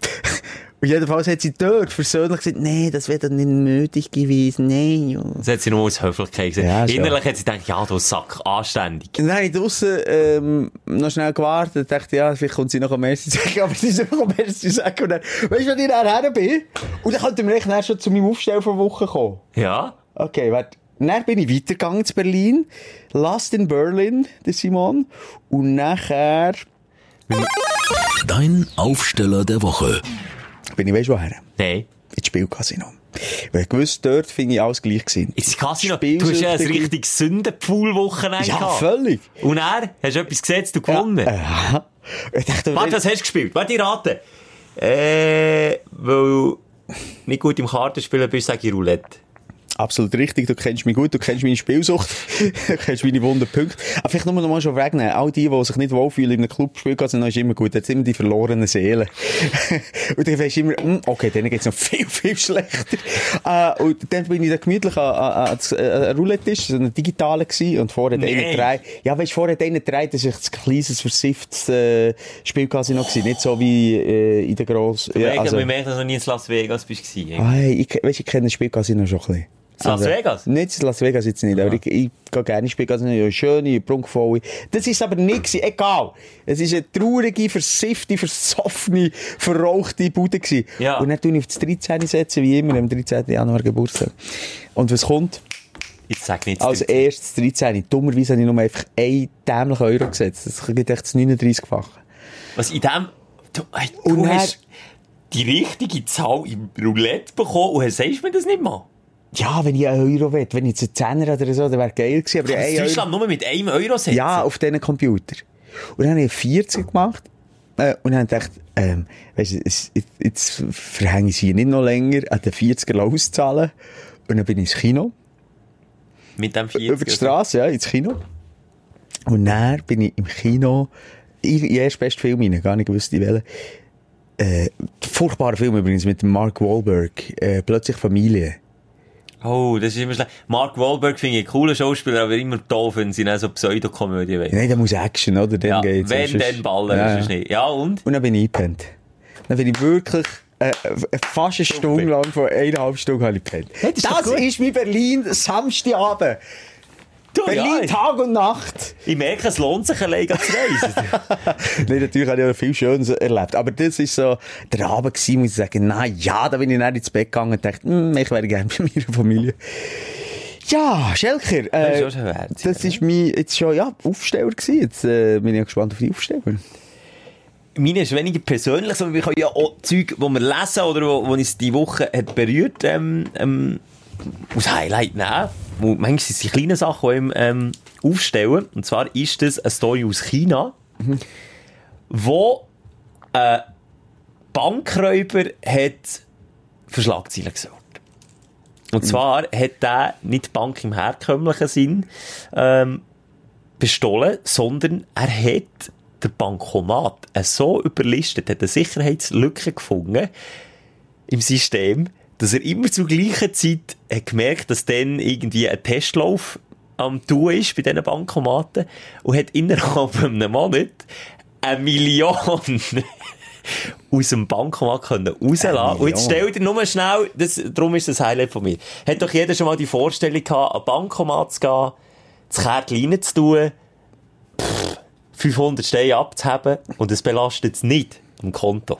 und jedenfalls hat sie dort persönlich gesagt, nee, das wäre doch nicht nötig gewesen, nee, ja. Das hat sie nur aus Höflichkeit gesagt. Ja. Innerlich hat sie gedacht, ja, du Sack, anständig. Dann ich draussen, ähm, noch schnell gewartet dachte, ja, vielleicht kommt sie noch am Merci sagen, aber sie ist einfach am Merci sagen. Und dann, weißt du, wenn ich nachher bin? Und dann könnten wir echt nachher schon zu meinem Aufstell von Woche kommen. Ja? Okay, warte. Dann bin ich weitergegangen zu Berlin. Last in Berlin, der Simon. Und nachher Dein Aufsteller der Woche. bin ich, weißt du, woher? Nein. Ins Spielcasino. Weil ich gewusst, dort finde ich alles gleich gewesen. Ins Casino, du hast ja ein richtiges Sündenpfuhl-Wochenende Ja, gehabt. völlig. Und er, hast du etwas gesetzt und Ja, gewonnen? äh, ich dachte, Warte, was hast du gespielt? Warte, ich rate. Äh, weil nicht gut im Kartenspielen bist, sage ich Roulette. Absolut richtig, du kennst mich gut, du kennst meine Spielsucht, du kennst meine wunden Punkte. Aber vielleicht nur noch mal schon wegnehmen, all die, die sich nicht wohlfühlen in einem Club spielen, also ist immer gut, jetzt immer die verlorenen Seelen. und dann weisst du immer, hm, okay, denen geht's noch viel, viel schlechter. Äh, und dann bin ich da gemütlich an, an, an, das- an Roulette-Tisch, so eine digitale gewesen, und vorher Nee. nee. drei. Ja, du, vorher den drei, das ist ein kleines, versifftes, äh, Spielcasino gewesen, nicht so wie, äh, in der grossen, Ja, also, wir merken, dass du noch nie in Las Vegas bist. Ah, hey, ich, weißt, ich kenne das Spielcasino schon ein bisschen. Las Vegas? Nicht das Las Vegas jetzt nicht, aber ich, ich gehe gerne Spielcasino. Ja, schöne, prunkvolle. Das ist aber nicht gewesen. Egal. Es ist eine traurige, versiffte, versoffene, verrauchte Bude gewesen. Ja. Und dann tue ich auf das 13. setzen, wie immer, am 13. Januar Geburtstag. Und was kommt? Jetzt sag nicht Als erstes 13. Dummerweise habe ich nur einfach einen dämlichen Euro gesetzt. Das gibt echt das 39-fache. Was in dem, du, hast die richtige Zahl im Roulette bekommen und sagst mir das nicht mal. Ja, wenn ich einen Euro will, wenn ich jetzt einen Zehner oder so, dann wäre geil gewesen. Aber Kannst einen du Euro- Deutschland nur mit einem Euro setzen? Ja, auf diesen Computer. Und dann habe ich 40 gemacht. Äh, und dann ich gedacht, ähm, weißt du, jetzt verhänge ich sie nicht noch länger, an den 40er auszahlen. Und dann bin ich ins Kino. Mit dem 40. Über die Straße, ja, ins Kino. Und dann bin ich im Kino, in in den ersten besten Film rein, gar nicht gewusst, in welchen. Äh, furchtbarer Film übrigens mit Mark Wahlberg, äh, plötzlich Familie. Oh, das ist immer schlecht. Mark Wahlberg finde ich einen coolen Schauspieler, aber immer doof, wenn sie dann so Pseudokomödie wollen. Nein, da muss Action, oder? Dann Ja, geht's. wenn, Sonst- dann ballen, Ja, ja, ja. nicht. Ja, und? Und dann bin ich eingepennt. Dann bin ich wirklich äh, äh, fast eine Stunde lang, von eineinhalb Stunden habe ich gepennt. das ist das ist mein Berlin Samstagabend. Du, Berlin ja, Tag und Nacht. ich merke, es lohnt sich allein zu reisen. Nein, natürlich habe ich auch viel Schönes erlebt. Aber das ist so der Abend gewesen, muss ich sagen, na ja, da bin ich dann ins Bett gegangen und dachte, hm, ich wäre gerne bei meiner Familie. Ja, Schelker, Das äh, ist auch schon herzig, das ist mein, jetzt schon, ja, Aufsteller gewesen. Jetzt äh, bin ich gespannt auf die Aufsteller. Meine ist weniger persönlich, sondern wir können ja auch Zeug, die wir lesen oder wo, wo uns die Woche hat berührt, ähm, ähm, aus Highlight nehmen. Wo, manchmal sind die kleinen Sachen, die ihm ähm, aufstellen. Und zwar ist das eine Story aus China, wo ein Bankräuber hat für Schlagzeilen gesorgt. Und zwar hat er nicht die Bank im herkömmlichen Sinn ähm, bestohlen, sondern er hat den Bankomat äh, so überlistet, hat eine Sicherheitslücke gefunden im System, dass er immer zur gleichen Zeit hat gemerkt, dass dann irgendwie ein Testlauf am tun ist bei diesen Bankomaten und hat innerhalb von einem Monat eine Million aus dem Bankomat können rauslassen. Und jetzt stell dir nur schnell, das, darum ist das Highlight von mir. Hat doch jeder schon mal die Vorstellung gehabt, an Bankomat zu gehen, das Kärtchen reinzutun, pff, 500 Steine abzuheben und es belastet es nicht am Konto.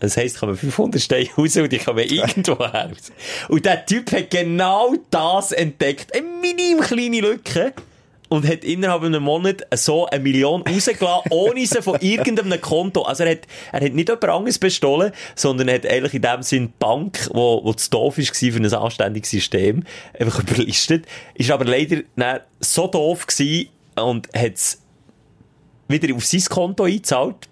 Das heisst, kommen 500 Steine raus und die kommen irgendwo raus. Und der Typ hat genau das entdeckt. Eine minim kleine Lücke. Und hat innerhalb einem Monat so eine Million rausgelassen, ohne sie von irgendeinem Konto. Also er hat, er hat nicht jemand anderes bestohlen, sondern er hat eigentlich in dem Sinn die Bank, wo, wo zu doof war für ein anständiges System, einfach überlistet. Ist aber leider dann so doof gewesen und hat es wieder auf sein Konto eingezahlt.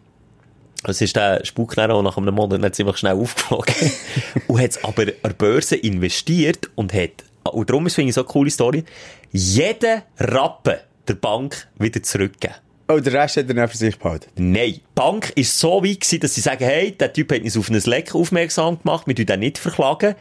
Es ist der Spuk dann auch nach einem Monat dann ziemlich schnell aufgeflogen. und hat es aber an der Börse investiert und hat, und darum ist finde ich so eine coole Story, jeden Rappen der Bank wieder zurückgegeben. Oh, der Rest hat er nicht für sich behalten. Nein. Die Bank war so weit gewesen, dass sie sagen, hey, der Typ hat uns auf ein Leck aufmerksam gemacht, wir tun den nicht verklagen.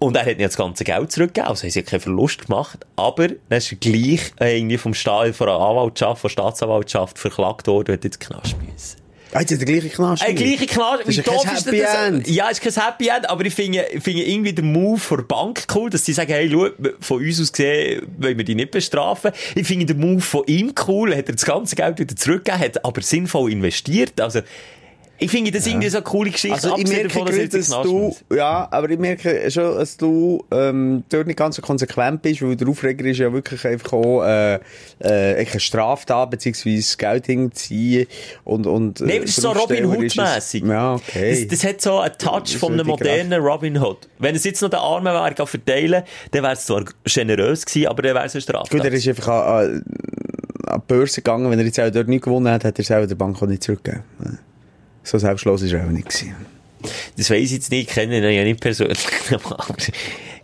Und er hat nicht das ganze Geld zurückgegeben, also haben sie keinen Verlust gemacht. Aber dann ist er gleich äh, irgendwie vom Staat, von der Anwaltschaft, von der Staatsanwaltschaft verklagt worden und hat jetzt Knast müssen. Ah, jetzt hat der gleiche Knast. Ein gleiche Knast. Das ist kein doof ist Happy das? End. Ja, ist kein Happy End, aber ich finde, finde irgendwie den Move von der Bank cool, dass sie sagen, hey, schau, von uns aus gesehen, wollen wir die nicht bestrafen. Ich finde den Move von ihm cool, hat er das ganze Geld wieder zurückgegeben, hat aber sinnvoll investiert. Also, ich finde das irgendwie so eine coole Geschichte. Also ich merke, davon, dass Knast du, ja, aber ich merke schon, dass du ähm, dort nicht ganz so konsequent bist, weil der Aufreger ist ja wirklich einfach auch äh, äh, eine Straftat, beziehungsweise Geld hinziehen und, und Nein, das ist so Robin ist Hood-mässig. Ja, okay. Das, das hat so einen Touch von einem modernen Robin Hood. Wenn es jetzt noch den Armen wäre, verteilen, dann wäre es zwar generös gewesen, aber dann wäre es eine Straftat. Gut, er ist einfach an, an, an die Börse gegangen, wenn er jetzt auch dort nicht gewonnen hat, hat er selber der Bank auch nicht zurückgegeben. So selbstlos ist er auch nicht gewesen. Das weiss ich jetzt nicht, ich kenne ihn ja nicht persönlich.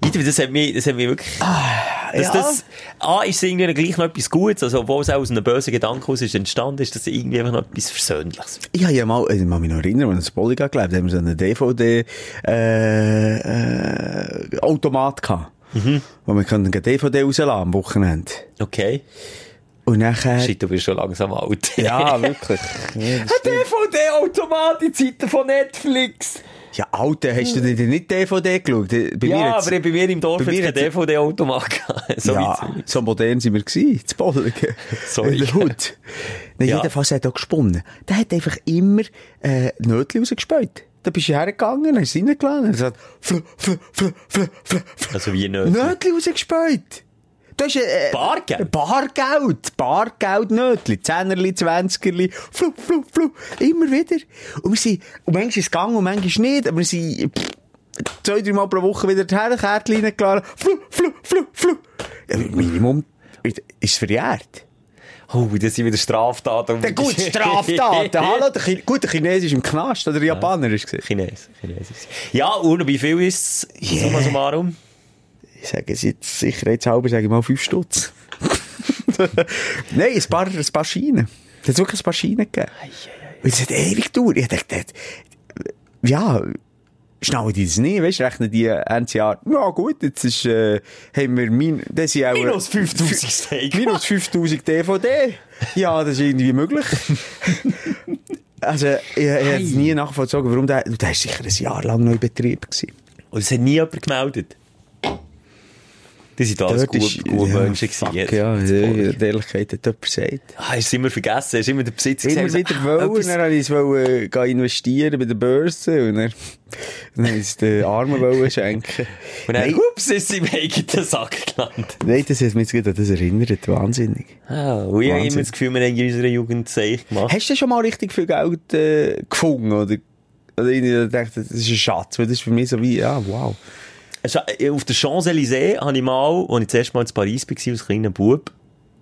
Das hat mich, das hat mich wirklich, Ah, ja. das, A, ist irgendwie gleich noch etwas Gutes, also, obwohl es auch aus einem bösen Gedanken aus ist entstanden, ist das irgendwie einfach noch etwas Versöhnliches. Ich habe ja mal, ich kann mich noch erinnern, als ich in Bolliga gelebt haben wir so einen DVD, äh, äh, Automat gehabt. Wo wir können eine DVD rauslassen am Wochenende. Okay? Und nachher, Shit, du bist schon langsam alt. ja, wirklich. Ja, stimmt. DVD-Automat in Zeiten von Netflix. ja, Alter, hast du dir nicht DVD geschaut? Bei mir ja, hat's- aber bei mir im Dorf bei mir es kein DVD-Automat. So ja, so modern sind wir gewesen, zu Bolligen. Sorry. In der Hut. Nein, Ja. jedenfalls hat er gesponnen. Der hat einfach immer, äh, Nötchen rausgespäut. Da bist du hergegangen, hast ihn reingeladen, und er sagt, flu, flu, flu, flu, flu, flu. Also wie nicht. Nötchen rausgespäut. Hast, äh, Bargeld? Bargeld. Bargeld, Nötchen. Zehnerli, Zwanzigerli. Flu, flu, flu. Immer wieder. Und wir sind, und manchmal ist es gegangen und manchmal nicht, aber wir sind, pff, zwei, drei Mal pro Woche wieder her, Kärtchen reingeladen. Flu, flu, flu, flu. Minimum, ist es verjährt. Oh, das sind wieder Straftaten. Der gut, Straftaten. Hallo, der Chi gut, der Chines ist im Knast, oder der Japaner ist gesehen. Chines. Chines. Ja, und wie viel ist es? Yeah. Summa summarum? Ich sage es jetzt sicherheitshalber, sage ich mal fünf Stutz. Nein, ein paar, ein paar Scheine. Es hat wirklich ein paar Scheine gegeben. Und es hat ewig gedauert. Ich dachte, ja, schnallen die das nicht, weißt du, rechnen die Ende Jahr, ja gut, jetzt ist, äh, haben wir min, das sind auch, Minus 5000 Steak. minus 5000 DVD. Ja, das ist irgendwie möglich. also, ich, ich hätte nie nachvollzogen, warum der, der ist sicher ein Jahr lang noch in Betrieb gewesen. Und es hat nie jemand gemeldet. Die sind alles gut, gute Menschen gewesen. jetzt. Ja, ja, ja, die Ehrlichkeit hat jemand gesagt. Ah, hast du immer vergessen, hast immer den Immer gesagt, wieder ah, wollen, dann wollte ich es wollen, gehen investieren bei der Börse und dann, dann habe ich es den Armen wollen schenken. Und dann, Nein. ups, ist sie im eigenen Sack gelandet. Nein, das hat mich jetzt an das erinnert, wahnsinnig. Ah, und ich habe immer das Gefühl, wir haben in unserer Jugend Zeich gemacht. Hast du schon mal richtig viel Geld äh, gefunden, oder? Oder ich dachte, das ist ein Schatz, weil das ist für mich so wie, ja, wow. Also, äh, Auf der Champs-Élysées habe ich mal, als ich das erste Mal in Paris war, als kleiner Bub,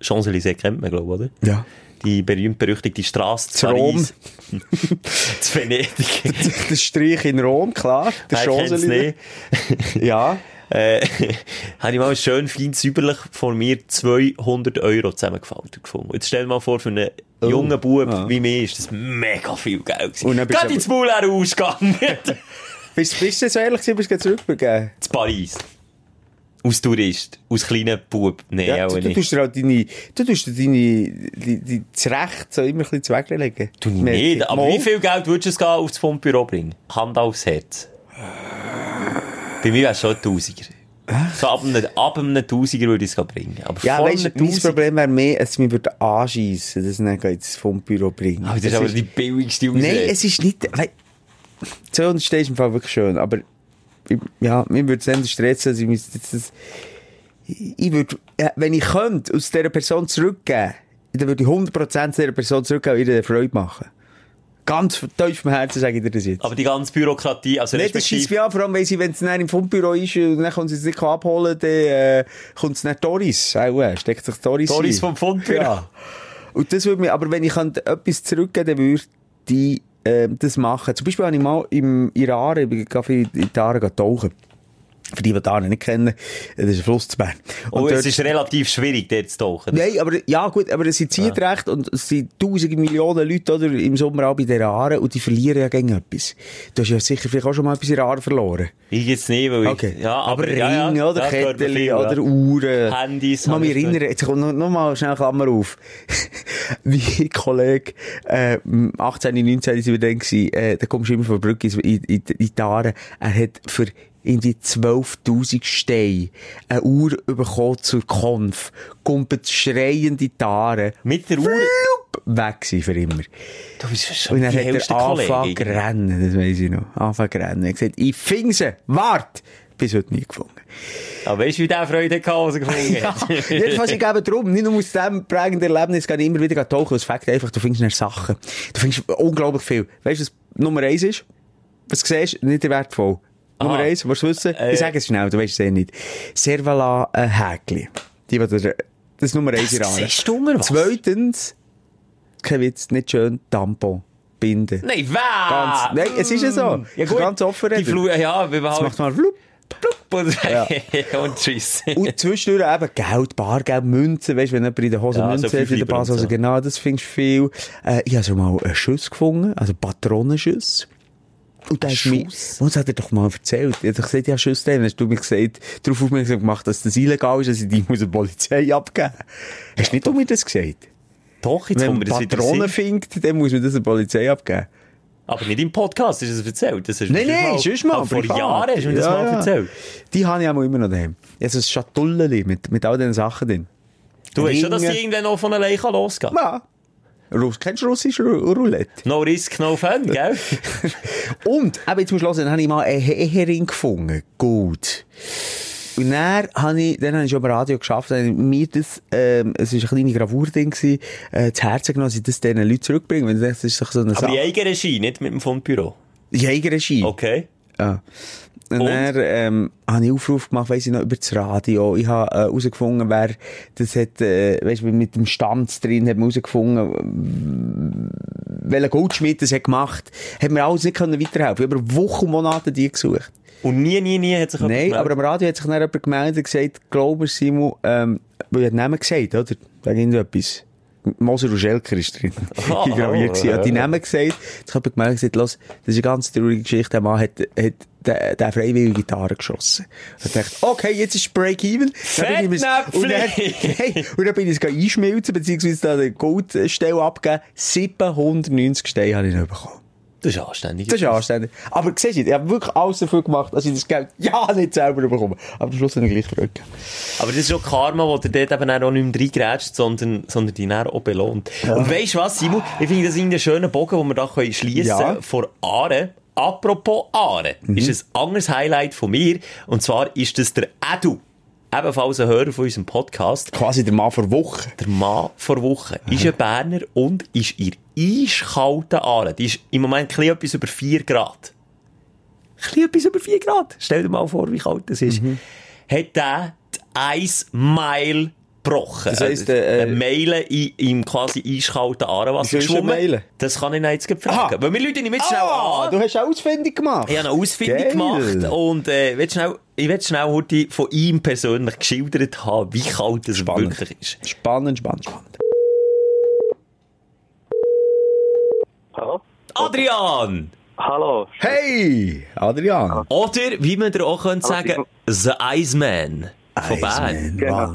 Champs-Élysées kennt man, glaube ich, oder? Ja. Die berühmt-berüchtigte Straße zu Rom. Zu Venedig. Der Strich in Rom, klar. Der Champs-Élysées. Ja. äh, habe ich mal schön fein säuberlich von mir 200 Euro zusammengefaltet gefunden. Jetzt stell dir mal vor, für einen jungen Bub Ah. wie mir ist das mega viel Geld gewesen. Und dann bist Gerade ins Maul ausgegangen. Bist, bist du so ehrlich gewesen, bist du zurückgegeben? zu Paris. Aus Tourist. Aus kleiner Bub. Nee, Ja, auch du, du nicht. tust dir halt deine, du tust dir deine, die, die, das Recht so immer ein bisschen zweglegen. Du nicht. Aber wie viel Geld würdest du es aufs Fundbüro bringen? Hand aufs Herz. Bei mir wäre es schon ein Tausiger. So ab einem, ab einem Tausiger würde ich es bringen. Aber Ja, weißt du, mein Tausiger- Problem wäre mehr, dass es mich würde anschiessen, dass ich dann ins Fundbüro bringen. Aber das ist aber die billigste Ausrede. Nein, es ist nicht, weil, so unterstehst du im Fall wirklich schön, aber, ich- ja, mir würde es dann stressen, dass ich jetzt das, ich würde, wenn ich könnte, aus dieser Person zurückgeben, dann würde ich 100% dieser Person zurückgeben und ihr eine Freude machen. Ganz tief vom Herzen sage ich dir das jetzt. Aber die ganze Bürokratie, also Nicht, das mich an, vor allem, weil sie, wenn es dann im Fundbüro ist und dann kommt sie es nicht abholen, dann äh, kommt es nicht Doris. Auch, äh, steckt sich Doris Doris ein. vom Fundbüro. Ja. Und das würde mir, aber wenn ich kann etwas zurückgeben dann würde ich ähm, das machen. Zum Beispiel habe ich mal im Iran, ich bin in Iran tauchen. Für die, die da nicht kennen, das ist ein Fluss zu Bern. Oh, Und es dort- ist relativ schwierig, dort zu tauchen. Nein, aber, ja gut, aber es sind Zeitrecht und es sind tausende Millionen Leute, oder, im Sommer auch bei den Aare und die verlieren ja gegen etwas. Du hast ja sicher vielleicht auch schon mal etwas in Aare verloren. Ich jetzt nicht, weil ich... Okay. Ja, aber, aber, ja, Ring, ja, oder ja, Kettchen, viel, oder ja. Uhren. Handys Ich habe mich ich erinnern, jetzt kommt noch, noch mal schnell Klammer auf. Wie Kollege, äh, 18, 19 sind wir dann gewesen, äh, da kommst du immer von Brücke in, in, in die Aare. Er hat für irgendwie 12.000 Steine eine Uhr bekommen zur Konf. Kommt schreiende Tare. Mit der Uhr... Weg sein für immer. Du bist schon Und dann hat er angefangen zu rennen, das weiss ich noch. Anfangen zu rennen. Er hat gesagt, ich finde sie, wart! Bis heute nie gefunden. Aber weißt du, wie der Freude hatte, als er gefunden Ja, hat? jedenfalls, ich gebe drum, nicht nur aus diesem prägenden Erlebnis, gehe ich immer wieder tauchen. Es fängt einfach, du findest Sachen. Du findest unglaublich viel. Weißt du, was Nummer eins ist? Was du siehst, nicht wertvoll. Nummer Aha. eins, willst du wissen? Äh. Ich sage es schnell, du weißt es eh nicht. Servala äh, Häkli. Die, die das ist Nummer eins in was? Zweitens, kein Witz, nicht schön, Tampon, Binden. Nein? Ganz, nein, es ist ja so. Ja, gut. ganz offen Die reden. Flu ja, wir Das macht mal flup. und, Ja. und tschüss. Und zwischendurch eben Geld, Bargeld, Münzen, weißt du, wenn jemand in der Hose Ja, Münzen so hat, in der Basshose, so. genau, das findest du viel. Äh, ich habe schon mal einen Schuss gefunden, also Patronenschuss. Und das ist mir, Schuss? was hat er doch mal erzählt? Er hat gesagt, ja, Schuss, dann hast du mir gesagt, darauf aufmerksam gemacht, dass das illegal ist, dass ich die muss der Polizei abgeben. Hast du nicht um mir das gesagt? Doch, jetzt Wenn man das Patronen findet, dann muss man das der Polizei abgeben. Aber nicht im Podcast, hast du das erzählt? Das hast du Nein, nein, mal- sonst mal. Aber vor. Jahren hast du mir das Ja, mal erzählt. Die habe ich auch immer noch daheim. Also ein Schatulleli mit, mit all diesen Sachen drin. Du weißt schon, dass die irgendwann noch von allein kann losgehen Ja. Russ, kennst du russische Ru- Roulette? No risk, no fun, gell? Und, eben jetzt musst du hören, dann habe ich mal einen Ehering gefunden. Gut. Und dann habe ich, dann habe ich schon am Radio geschafft, dann habe ich mir das, ähm, es war eine kleine Gravur-Ding gewesen, äh, zu Herzen genommen, dass ich das diesen Leuten zurückbringe. Weil das ist doch so eine Aber Sache. Eigenregie, nicht mit dem Fundbüro. Jägerregie. Okay. Ja. Und, Und? dann ähm, habe ich Aufruf gemacht, weiss ich noch, über das Radio. Ich habe äh, herausgefunden, wer das hat, äh, du, mit dem Stanz drin, hat man herausgefunden, welcher Goldschmied das hat gemacht. Hat mir alles nicht können weiterhelfen. Habe über Wochen und Monate die gesucht. Und nie, nie, nie hat sich jemand Nein, gemeldet. aber am Radio hat sich dann jemand gemeldet und gesagt, glaube Simon, ähm, weil er hat Namen gesagt, oder? Wegen irgendetwas. Moser und Schelker ist drin. Ah, gewesen. Er hat die ja. Namen gesagt. Jetzt jemand gemeldet und gesagt, los, das ist eine ganz traurige Geschichte. Der Mann hat, hat den, den freiwillige Gitarre geschossen. Und dachte, okay, jetzt ist Break-Even. Ich! Und dann, hey, und dann bin ich es einschmelzen, beziehungsweise da eine Goldstelle abgeben. 790 Steine habe ich noch bekommen. Das ist anständig. Das ist anständig. Aber siehst du, ich habe wirklich alles dafür gemacht, dass ich das Geld ja nicht selber bekomme. Aber am Schluss habe ich gleich gehabt. Aber das ist schon Karma, wo der dort eben auch nicht mehr reingrätscht, sondern, sondern die dann auch belohnt. Und weisst du was, Simon? Ich finde das einen schönen Bogen, den wir da können schliessen Ja. können. Vor Aare. Apropos Aare. Ist ein anderes Highlight von mir. Und zwar ist das der Edu. Ebenfalls ein Hörer von unserem Podcast. Quasi der Mann vor Wochen. Der Mann vor Wochen ist ein Berner und ist in eiskalten Aare. Die ist im Moment ein etwas über 4 Grad. Ein etwas über 4 Grad. Stell dir mal vor, wie kalt das ist. Hat der die Ice Mile gebrochen. Das heisst, Äh, eine Meile in, im quasi eiskalten Aarewasser geschwommen. Das kann ich jetzt fragen. Aha. Weil wir Leute nicht mit schnell Ah, an. du hast eine Ausfindung gemacht. Ich habe eine Ausfindung Geil. gemacht und äh, schnell, ich will schnell heute von ihm persönlich geschildert haben, wie kalt es wirklich ist. Spannend, spannend, spannend. Hallo? Adrian! Hallo. Hey, Adrian. Oder, wie man dir auch könnte sagen, The Iceman. von Bern. Genau.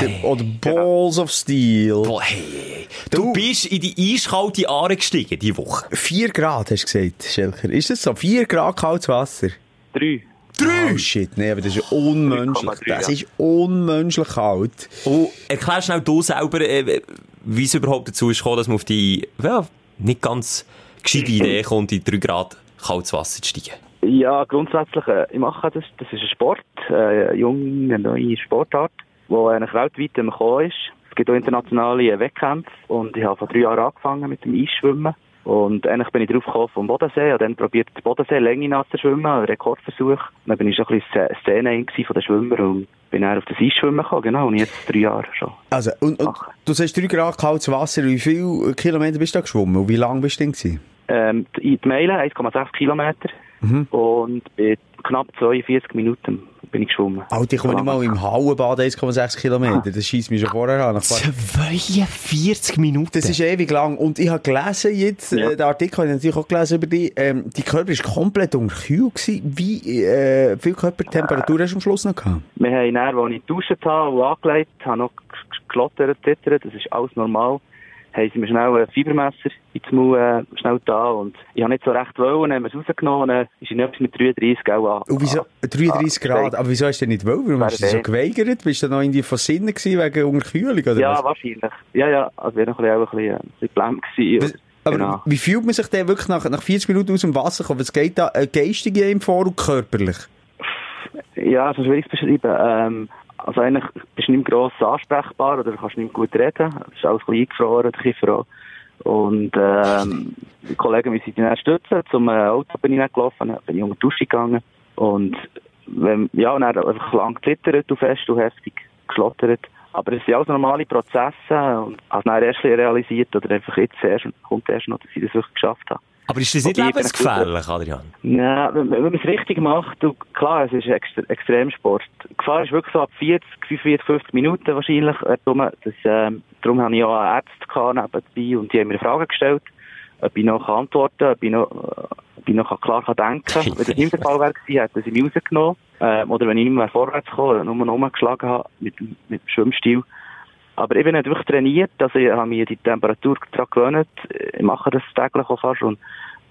Der- Oder Balls of Steel. Boah, hey, hey. Du, Du- bist in die eiskalte Aare gestiegen, diese Woche. 4 Grad, hast du gesagt, Schelker. Ist das so? 4 Grad kaltes Wasser? Drei. Drei? Oh shit, nee, aber das ist unmenschlich. 3,3, Das ja. ist unmenschlich kalt. Und erklär schnell du selber, äh, wie es überhaupt dazu ist gekommen, dass man auf die, ja, nicht ganz gescheite Idee kommt, in 3 Grad kaltes Wasser zu steigen. Ja, grundsätzlich, äh, ich mache das, das ist ein Sport, äh, eine junge, neue Sportart, die eigentlich weltweit im Kommen ist. Es gibt auch internationale äh, Wettkämpfe und ich habe vor drei Jahren angefangen mit dem Eisschwimmen. Und eigentlich bin ich drauf gekommen vom Bodensee und dann probiert den Bodensee Länge nachzuschwimmen, einen Rekordversuch. Und dann bin ich schon ein bisschen Szene von den Schwimmern und bin dann auf das Eisschwimmen gekommen, genau, und jetzt drei Jahre schon. Also, und, und du sagst 3 Grad kaltes Wasser. Wie viele Kilometer bist du da geschwommen? Und wie lang bist du denn gewesen? Ähm, die die Meile 1,6 Kilometer und bei knapp 42 Minuten bin ich geschwommen. Alter, ich komme nicht mal im Hallenbad 1,6 Kilometer. Das schießt mich schon vorher an. Nach 42 Minuten? Das ist ewig lang. Und ich habe gelesen jetzt, Ja. äh, den Artikel habe ich natürlich auch gelesen über die, ähm, die Körper ist komplett unterkühlt gewesen. Wie äh, viel Körpertemperatur hast du am Schluss noch gehabt? Wir haben dann, als ich geduscht habe und angelegt habe, noch gelottert, gezittert, das ist alles normal. Haben sie mir schnell ein Fiebermesser ins Maul äh, schnell da und ich habe nicht so recht wollen, haben wir es rausgenommen dann ist ich etwas mit 33 auch an. Und wieso? 33 ah, Grad. Aber wieso hast du denn nicht wollen? Warum hast du so geweigert? Bist du noch irgendwie von Sinnen gewesen wegen Unterkühlung oder Ja, was? wahrscheinlich. Ja, ja, also wäre noch ein bisschen, auch ein bisschen, äh, ein bisschen gewesen. Was- Aber genau. wie fühlt man sich denn wirklich nach, nach 40 Minuten aus dem Wasser kommen? Was geht da äh, geistig in ihm vor und körperlich? Ja, so schwierig zu beschreiben. Ähm, also eigentlich bist du nicht mehr gross ansprechbar oder kannst nicht mehr gut reden. Es ist alles ein bisschen eingefroren, der Kiefer auch. Und ähm, die Kollegen müssen dann stützen. Zum äh, Auto bin ich nicht gelaufen, bin ich unter die Dusche gegangen. Und wenn, ja, und dann einfach lang gezittert und fest und heftig geschlottert. Aber es sind alles normale Prozesse und habe dann erst realisiert oder einfach jetzt erst, kommt erst noch, dass ich das wirklich geschafft habe. Aber ist das nicht ich lebensgefährlich, Adrian? Ja, wenn, wenn man es richtig macht, du, klar, es ist Extre Extremsport. Die Gefahr ist wirklich so ab 40, 45, 50 Minuten wahrscheinlich. Äh, Darum, das, ähm, darum habe ich auch einen Arzt gehabt nebenbei und die haben mir Fragen gestellt, ob ich noch kann antworten ob ich noch, äh, ob ich noch klar kann denken kann. Wenn das nicht der Fall wäre gewesen, hätten sie mich rausgenommen. Ähm, oder wenn ich nicht mehr vorwärts gekommen nur noch rumgeschlagen habe mit, dem- mit dem Schwimmstil. Aber ich bin nicht wirklich trainiert, also ich habe an die Temperatur daran gewöhnt. Ich mache das täglich auch fast und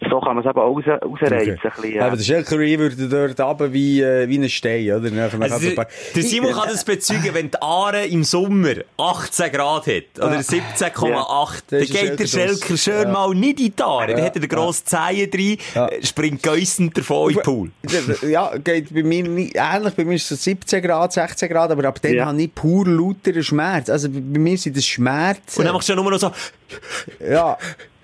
so kann man es eben auch raus, rausreizen. Ein bisschen, Ja, aber der Schelkerie würde dort runter wie, äh, wie ein Stein, oder? Nachher, Also, so ein der, paar- der Simon kann das bezeugen, wenn die Aare im Sommer 18 Grad hat, oder 17,8, dann Das ist geht der Schelker schön Ja. mal nicht in die Aare. Dann Ja. hat er den grossen Zehen drin, Ja. äh, springt geissend davon in den Pool. Ja, geht bei mir nicht, ähnlich. Bei mir ist es so 17 Grad, 16 Grad, aber ab dann Ja. habe ich pur lauteren Schmerz. Also bei mir sind das Schmerzen. Und dann machst du ja nur noch so, ja.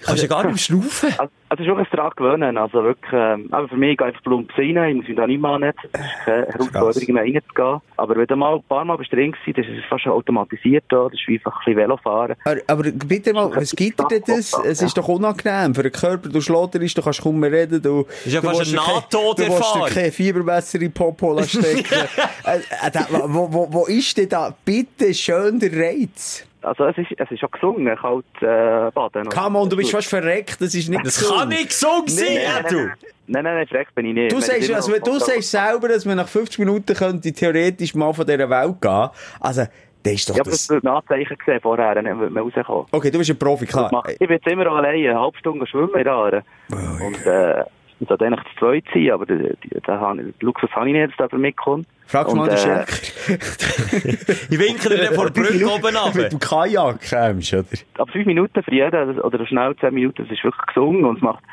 Kannst du ja gar nicht schnaufen. Also, also es ist wirklich daran gewöhnen. Also wirklich, ähm, aber für mich geht einfach plump rein. Ich muss mich da nicht mal nicht. Es ist keine Herausforderung mehr reinzugehen. Aber wenn du mal ein paar Mal bist drin gewesen, das ist es fast schon automatisiert da. Das ist wie einfach ein bisschen Velofahren. Aber, aber bitte mal, was gibt dir denn das? Es ist doch unangenehm für den Körper. Du schlotterst, du kannst kaum mehr reden. Du, ist ja du fast kein- Nahtoderfahrung. Du dir kein Fiebermesser in die Popo stecken. äh, äh, da- wo, wo, wo ist denn da bitte schön der Reiz? Also es ist, es ist auch gesungen, kalt äh, baden. Come on, du bist fast verreckt. Das ist nicht Das kann nicht gesund sein, Nee, ja, du. Nein, nein, nein, verreckt bin ich nicht. Du Wenn sagst, ich immer also, du sagst selber, dass man nach 50 Minuten könnte theoretisch mal von dieser Welt gehen. Also, das ist doch Ja, das. das wird Nachzeichen gesehen vorher, dann wird man rauskommen. Okay, du bist ein Profi, Das klar. Ich bin jetzt immer noch alleine, eine halbe Stunde schwimmen in der Aare. Und, äh, ich sollte eigentlich zu zweit sein, aber den, den, Luxus habe ich nicht, dass jemand mitkommt. Frag Und, mal den äh. Ich winke dir vor der Brücke oben ab. Mit dem Kajak kommst, oder? ab fünf Minuten für jeden, oder schnell zehn Minuten, das ist wirklich gesungen und es macht,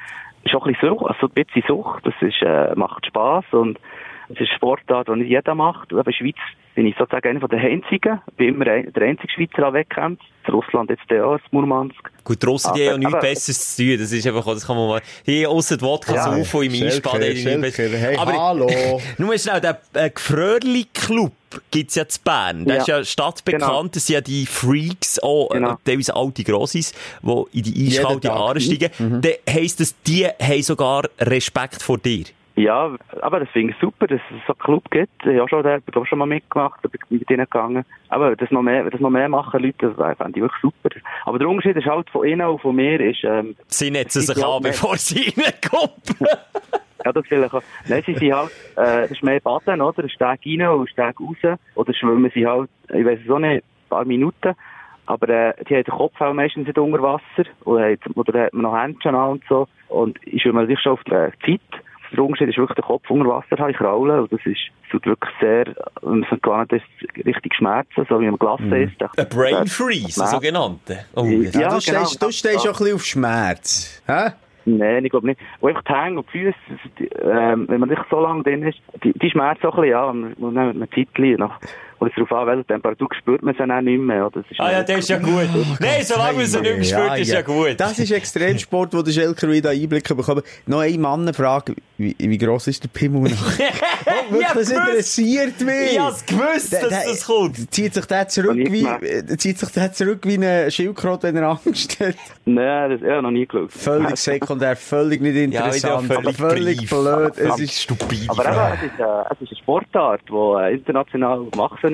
ist auch ein bisschen Sucht, also ein bisschen Sucht, das ist, äh, macht Spass und es ist eine Sportart, die nicht jeder macht. Und in der Schweiz bin ich sozusagen einer der einzigen, bin immer der einzige Schweizer an Wettkämpfen. In Russland jetzt der auch, in Murmansk. Gut, die Russen, die haben ja Aber- nichts aber- Besseres zu tun. Das ist einfach, das kann man mal, die ausser die Wodka Ja, saufen im Schelker, hey, Aber hallo. nur schnell, der äh, Gefröhrli-Club gibt's ja zu Bern. Der Ja. ist ja stadtbekannt. Genau. Das sind ja die Freaks, auch Genau. äh, teilweise alte Grossis, die in die eiskalte. Aare steigen. Dann heisst das, die haben sogar Respekt vor dir. Ja, aber das finde ich super, dass es so einen Club gibt. Ich habe schon, da, auch schon mal mitgemacht, bin mit ihnen gegangen. Aber das noch mehr, das noch mehr machen Leute, das fände ich wirklich super. Aber der Unterschied ist halt von ihnen und von mir ist, ähm, Sie netzen sich an, bevor sie reinkommen. Ja, das vielleicht auch. Nein, sie sind halt, äh, das ist mehr Baden, oder? Ein Steg rein und ein Steg raus. Oder schwimmen sie halt, ich weiß es auch nicht, ein paar Minuten. Aber, äh, die haben den Kopf auch meistens nicht unter Wasser. Oder, hat- oder hat man noch Händchen an und so. Und ich schwimme sich schon auf die Zeit. Der Unterschied ist wirklich, den Kopf unter Wasser habe ich kraulen. Und das ist, das tut wirklich sehr, wenn man gewohnt ist, richtig schmerzen, so wie man gelassen ist. Ein Brain Freeze, ein sogenannter. Oh, Ja, Ja, genau, du stehst, du das- stehst auch ein bisschen auf Schmerz. Hä? Nein, ich glaube nicht. Und einfach die Hänge und die Füße, ähm, wenn man nicht so lange drin ist, die, die schmerzen auch ein bisschen, ja. Dann mit einer Zeit nach, und es darauf an, welche Temperatur spürt man sie dann auch nicht mehr. Oder? Das ist Ah ja, der ist ja gut. Nein, solange man sie nicht mehr spürt, ist ja gut. Das ist Extremsport, wo der Schelker wieder Einblicke bekommt. Noch eine Mannenfrage. Wie, wie gross ist der Pimmel noch? Oh, wirklich, das interessiert mich. Ich hab's gewusst, dass das kommt. Zieht sich der zurück wie, äh, zieht sich der zurück wie ein Schildkröte, wenn er Angst hat? Nein, das habe ich noch nie geschaut. Völlig sekundär, völlig nicht interessant, aber völlig brief. blöd. Es ist stupide Aber eben, es ist, äh, es ist eine Sportart, die äh, international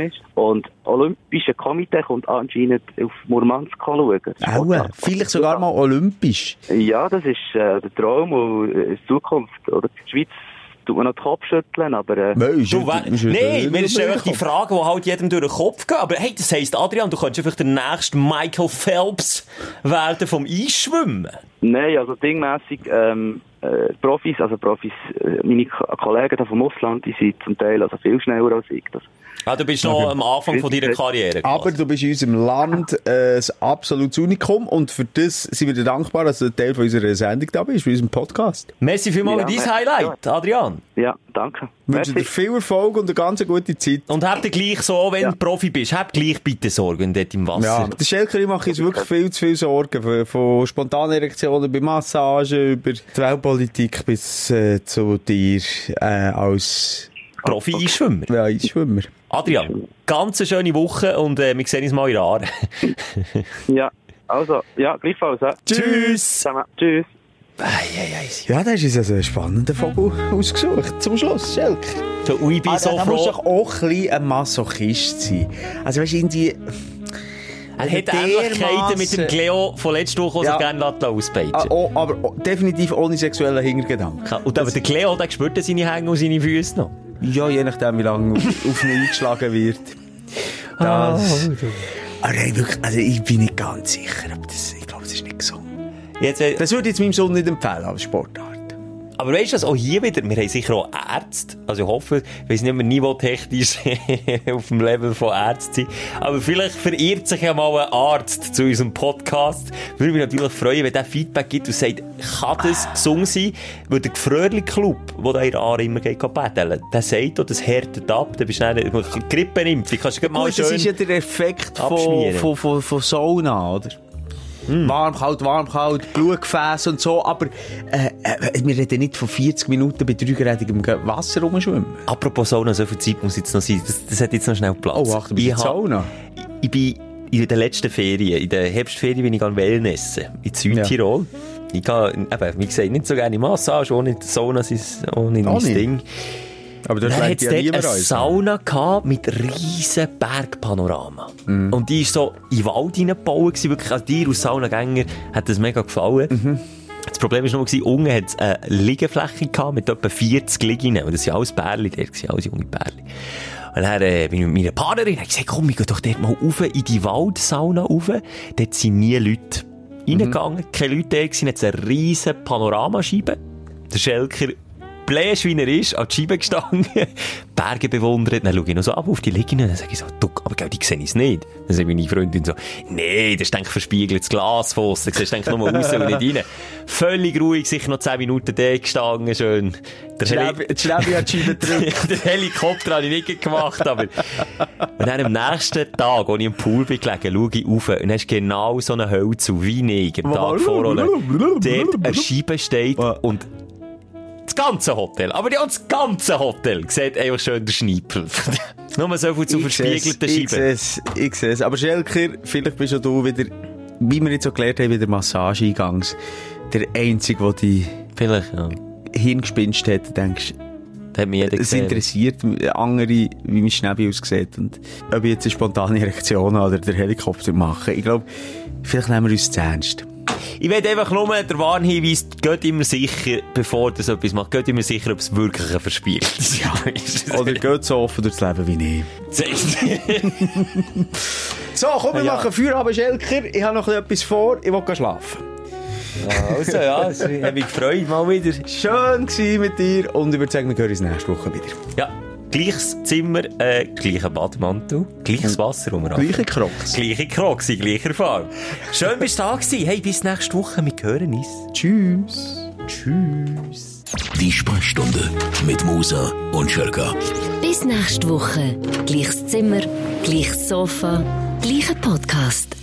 ist. Und das Olympische Komitee kommt anscheinend auf Murmansk schauen. Aua, Sportart. vielleicht sogar mal olympisch. Ja, das ist äh, der Traum und äh, in Zukunft. Oder die Schweiz tut man noch den Kopf schütteln, aber äh, Nein, mir ist- stellen einfach die Frage, die halt jedem durch den Kopf geht. Aber hey, das heisst, Adrian, du könntest einfach der nächste Michael Phelps werden vom Eisschwimmen. Nein, also dingmässig, ähm, äh, Profis, also Profis, äh, meine Ko- Kollegen da vom Ausland, die sind zum Teil also viel schneller als ich. Das, Ah, du bist noch am Anfang von deiner Karriere. Aber quasi. du bist in unserem Land äh, ein absolutes Unikum und für das sind wir dir dankbar, dass du ein Teil von unserer Sendung da bist, von unserem Podcast. Merci vielmals Ja, für dein. Highlight, Adrian. ja, danke. Ich wünsche dir viel Erfolg und eine ganz gute Zeit. Und hab dir gleich so, wenn Ja. du Profi bist, hab gleich bitte Sorgen dort im Wasser. Ja, der Schelker macht uns wirklich viel zu viel Sorgen. Von, von spontanen Erektionen bei Massagen über die Weltpolitik bis äh, zu dir äh, als Profi-Einschwimmer. ja, Eisschwimmer. Adrian, ganz eine schöne Woche und äh, wir sehen uns mal in Aare. Ja, also, ja, gleichfalls. Ja. Tschüss! Zusammen. Tschüss. Ja, das ist uns also ein spannender Vogel ausgesucht. Zum Schluss, Schelker. So, und ich bin Ah, so du froh. doch auch ein bisschen ein Masochist sein. Also, weißt du, irgendwie... Er hat Ähnlichkeiten mit dem Cleo von letzter Woche, Ja. gerne auspeitschen Ah, oh, aber oh, definitiv ohne sexuellen Hintergedanken. Und aber der Cleo, der spürt seine Hänge und seine Füße noch. Ja, je nachdem, wie lange auf, auf ihn eingeschlagen wird. Das... Aber hey, wirklich, also ich bin nicht ganz sicher, ob das... Ich glaube, das ist nicht gesund. Jetzt, äh, Das würde ich jetzt meinem Sohn nicht empfehlen als Sportart. Aber weißt du auch hier wieder, wir haben sicher auch Ärzte, also ich hoffe, ich weiss nicht, ob wir niveautechnisch auf dem Level von Ärzten sind, aber vielleicht verirrt sich ja mal ein Arzt zu unserem Podcast. Würde mich natürlich freuen, wenn der Feedback gibt und sagt, kann das gesund sein? Weil der Gefröhrli-Club, der da in Aare immer geht betteln, der sagt, auch, das härtet ab, dann bist du dann Grippenimpfung, kannst du mal Gut, das schön... ist ja der Effekt von, von, von, von Sauna, oder? Warm, kalt, warm, kalt, Blutgefäß und so, aber äh, äh, wir reden nicht von 40 Minuten bei dreigradigem Wasser rumschwimmen. Apropos Sauna, so viel Zeit muss jetzt noch sein. Das, das hat jetzt noch schnell Platz. Oh, ach, du bist ich, der hab- Sauna. ich bin in der letzten Ferien, in der Herbstferien bin ich an Wellnessen, in Südtirol. Ich gehe, eben, wie gesagt, nicht so gerne in Massage, nicht Sauna, das ist auch nicht Aber das Dann hat es ja dort eine. Sauna gehabt mit riesen Bergpanorama. Mhm. Und die ist so in den Wald hineingebaut wirklich. Also dir als Saunagänger hat das mega gefallen. Mhm. Das Problem war nur, unten hat es eine Liegefläche gehabt mit etwa 40 Liegenden. Und das sind alles Bärli, dort waren alles junge Bärli. Und dann äh, bin ich mit meiner Partnerin und gesagt, komm, wir gehen doch dort mal rauf in die Waldsauna rauf. Dort sind nie Leute reingegangen, keine Leute da gewesen, hat eine riesen Panoramascheibe. Der Schelker bläsch, wie er ist, an die Scheibe gestanden, Berge bewundert, dann schaue ich noch so ab auf die Liegenden, dann sage ich so, du, aber gell, die sehe ich nicht. Dann sagt meine Freundin so, nee, das ist eigentlich verspiegeltes Glasfoss, da siehst du eigentlich nur raus und nicht rein. Völlig ruhig, sicher noch 10 Minuten da gestanden, schön. Der, Schläge hat die Scheibe gedrückt. der Helikopter habe ich nicht gemacht, aber... Und dann am nächsten Tag, als ich im Pool bin gelegen, schaue ich rauf und dann ist genau so eine Hölle zu, wie ich am Tag vorher dort eine Scheibe steht und ganze Hotel, aber ja, das ganze Hotel sieht einfach schön der Schneipel. Nur so viel zu verspiegelten Ich sehe Scheiben. es, ich sehe es. Aber Schelker, vielleicht bist du wieder, wie wir jetzt so gelernt haben, wieder Massageeingangs, der Einzige, der die Vielleicht, ja. Hirngespinst hat, denkst, es interessiert andere, wie mein Schnäbi aussieht und ob ich jetzt eine spontane Erektion habe oder den Helikopter mache. Ich glaube, vielleicht nehmen wir uns zu ernst. Ich will einfach nur der Warnhinweis, geht immer sicher, bevor so etwas macht, geht immer sicher, ob es wirklich ein Verspiel ist. Ja, Oder geht so offen durchs Leben wie ich. so, komm, wir Ja. machen Feierabend, Schelker. Ich habe noch etwas vor. Ich will schlafen. Also, ja, es hat mich gefreut, mal wieder. Schön gewesen mit dir. Und ich würde sagen, wir hören uns nächste Woche wieder. Ja, gleiches Zimmer, äh, gleicher Bademantel, gleiches Wasser um Gleiche Crocs. Gleiche Crocs in gleicher Farbe. Schön bist du da gewesen. Hey, bis nächste Woche. Wir hören uns. Tschüss. Tschüss. Die Sprechstunde mit Musa und Schelka. Bis nächste Woche. Gleiches Zimmer, gleiches Sofa, gleicher Podcast.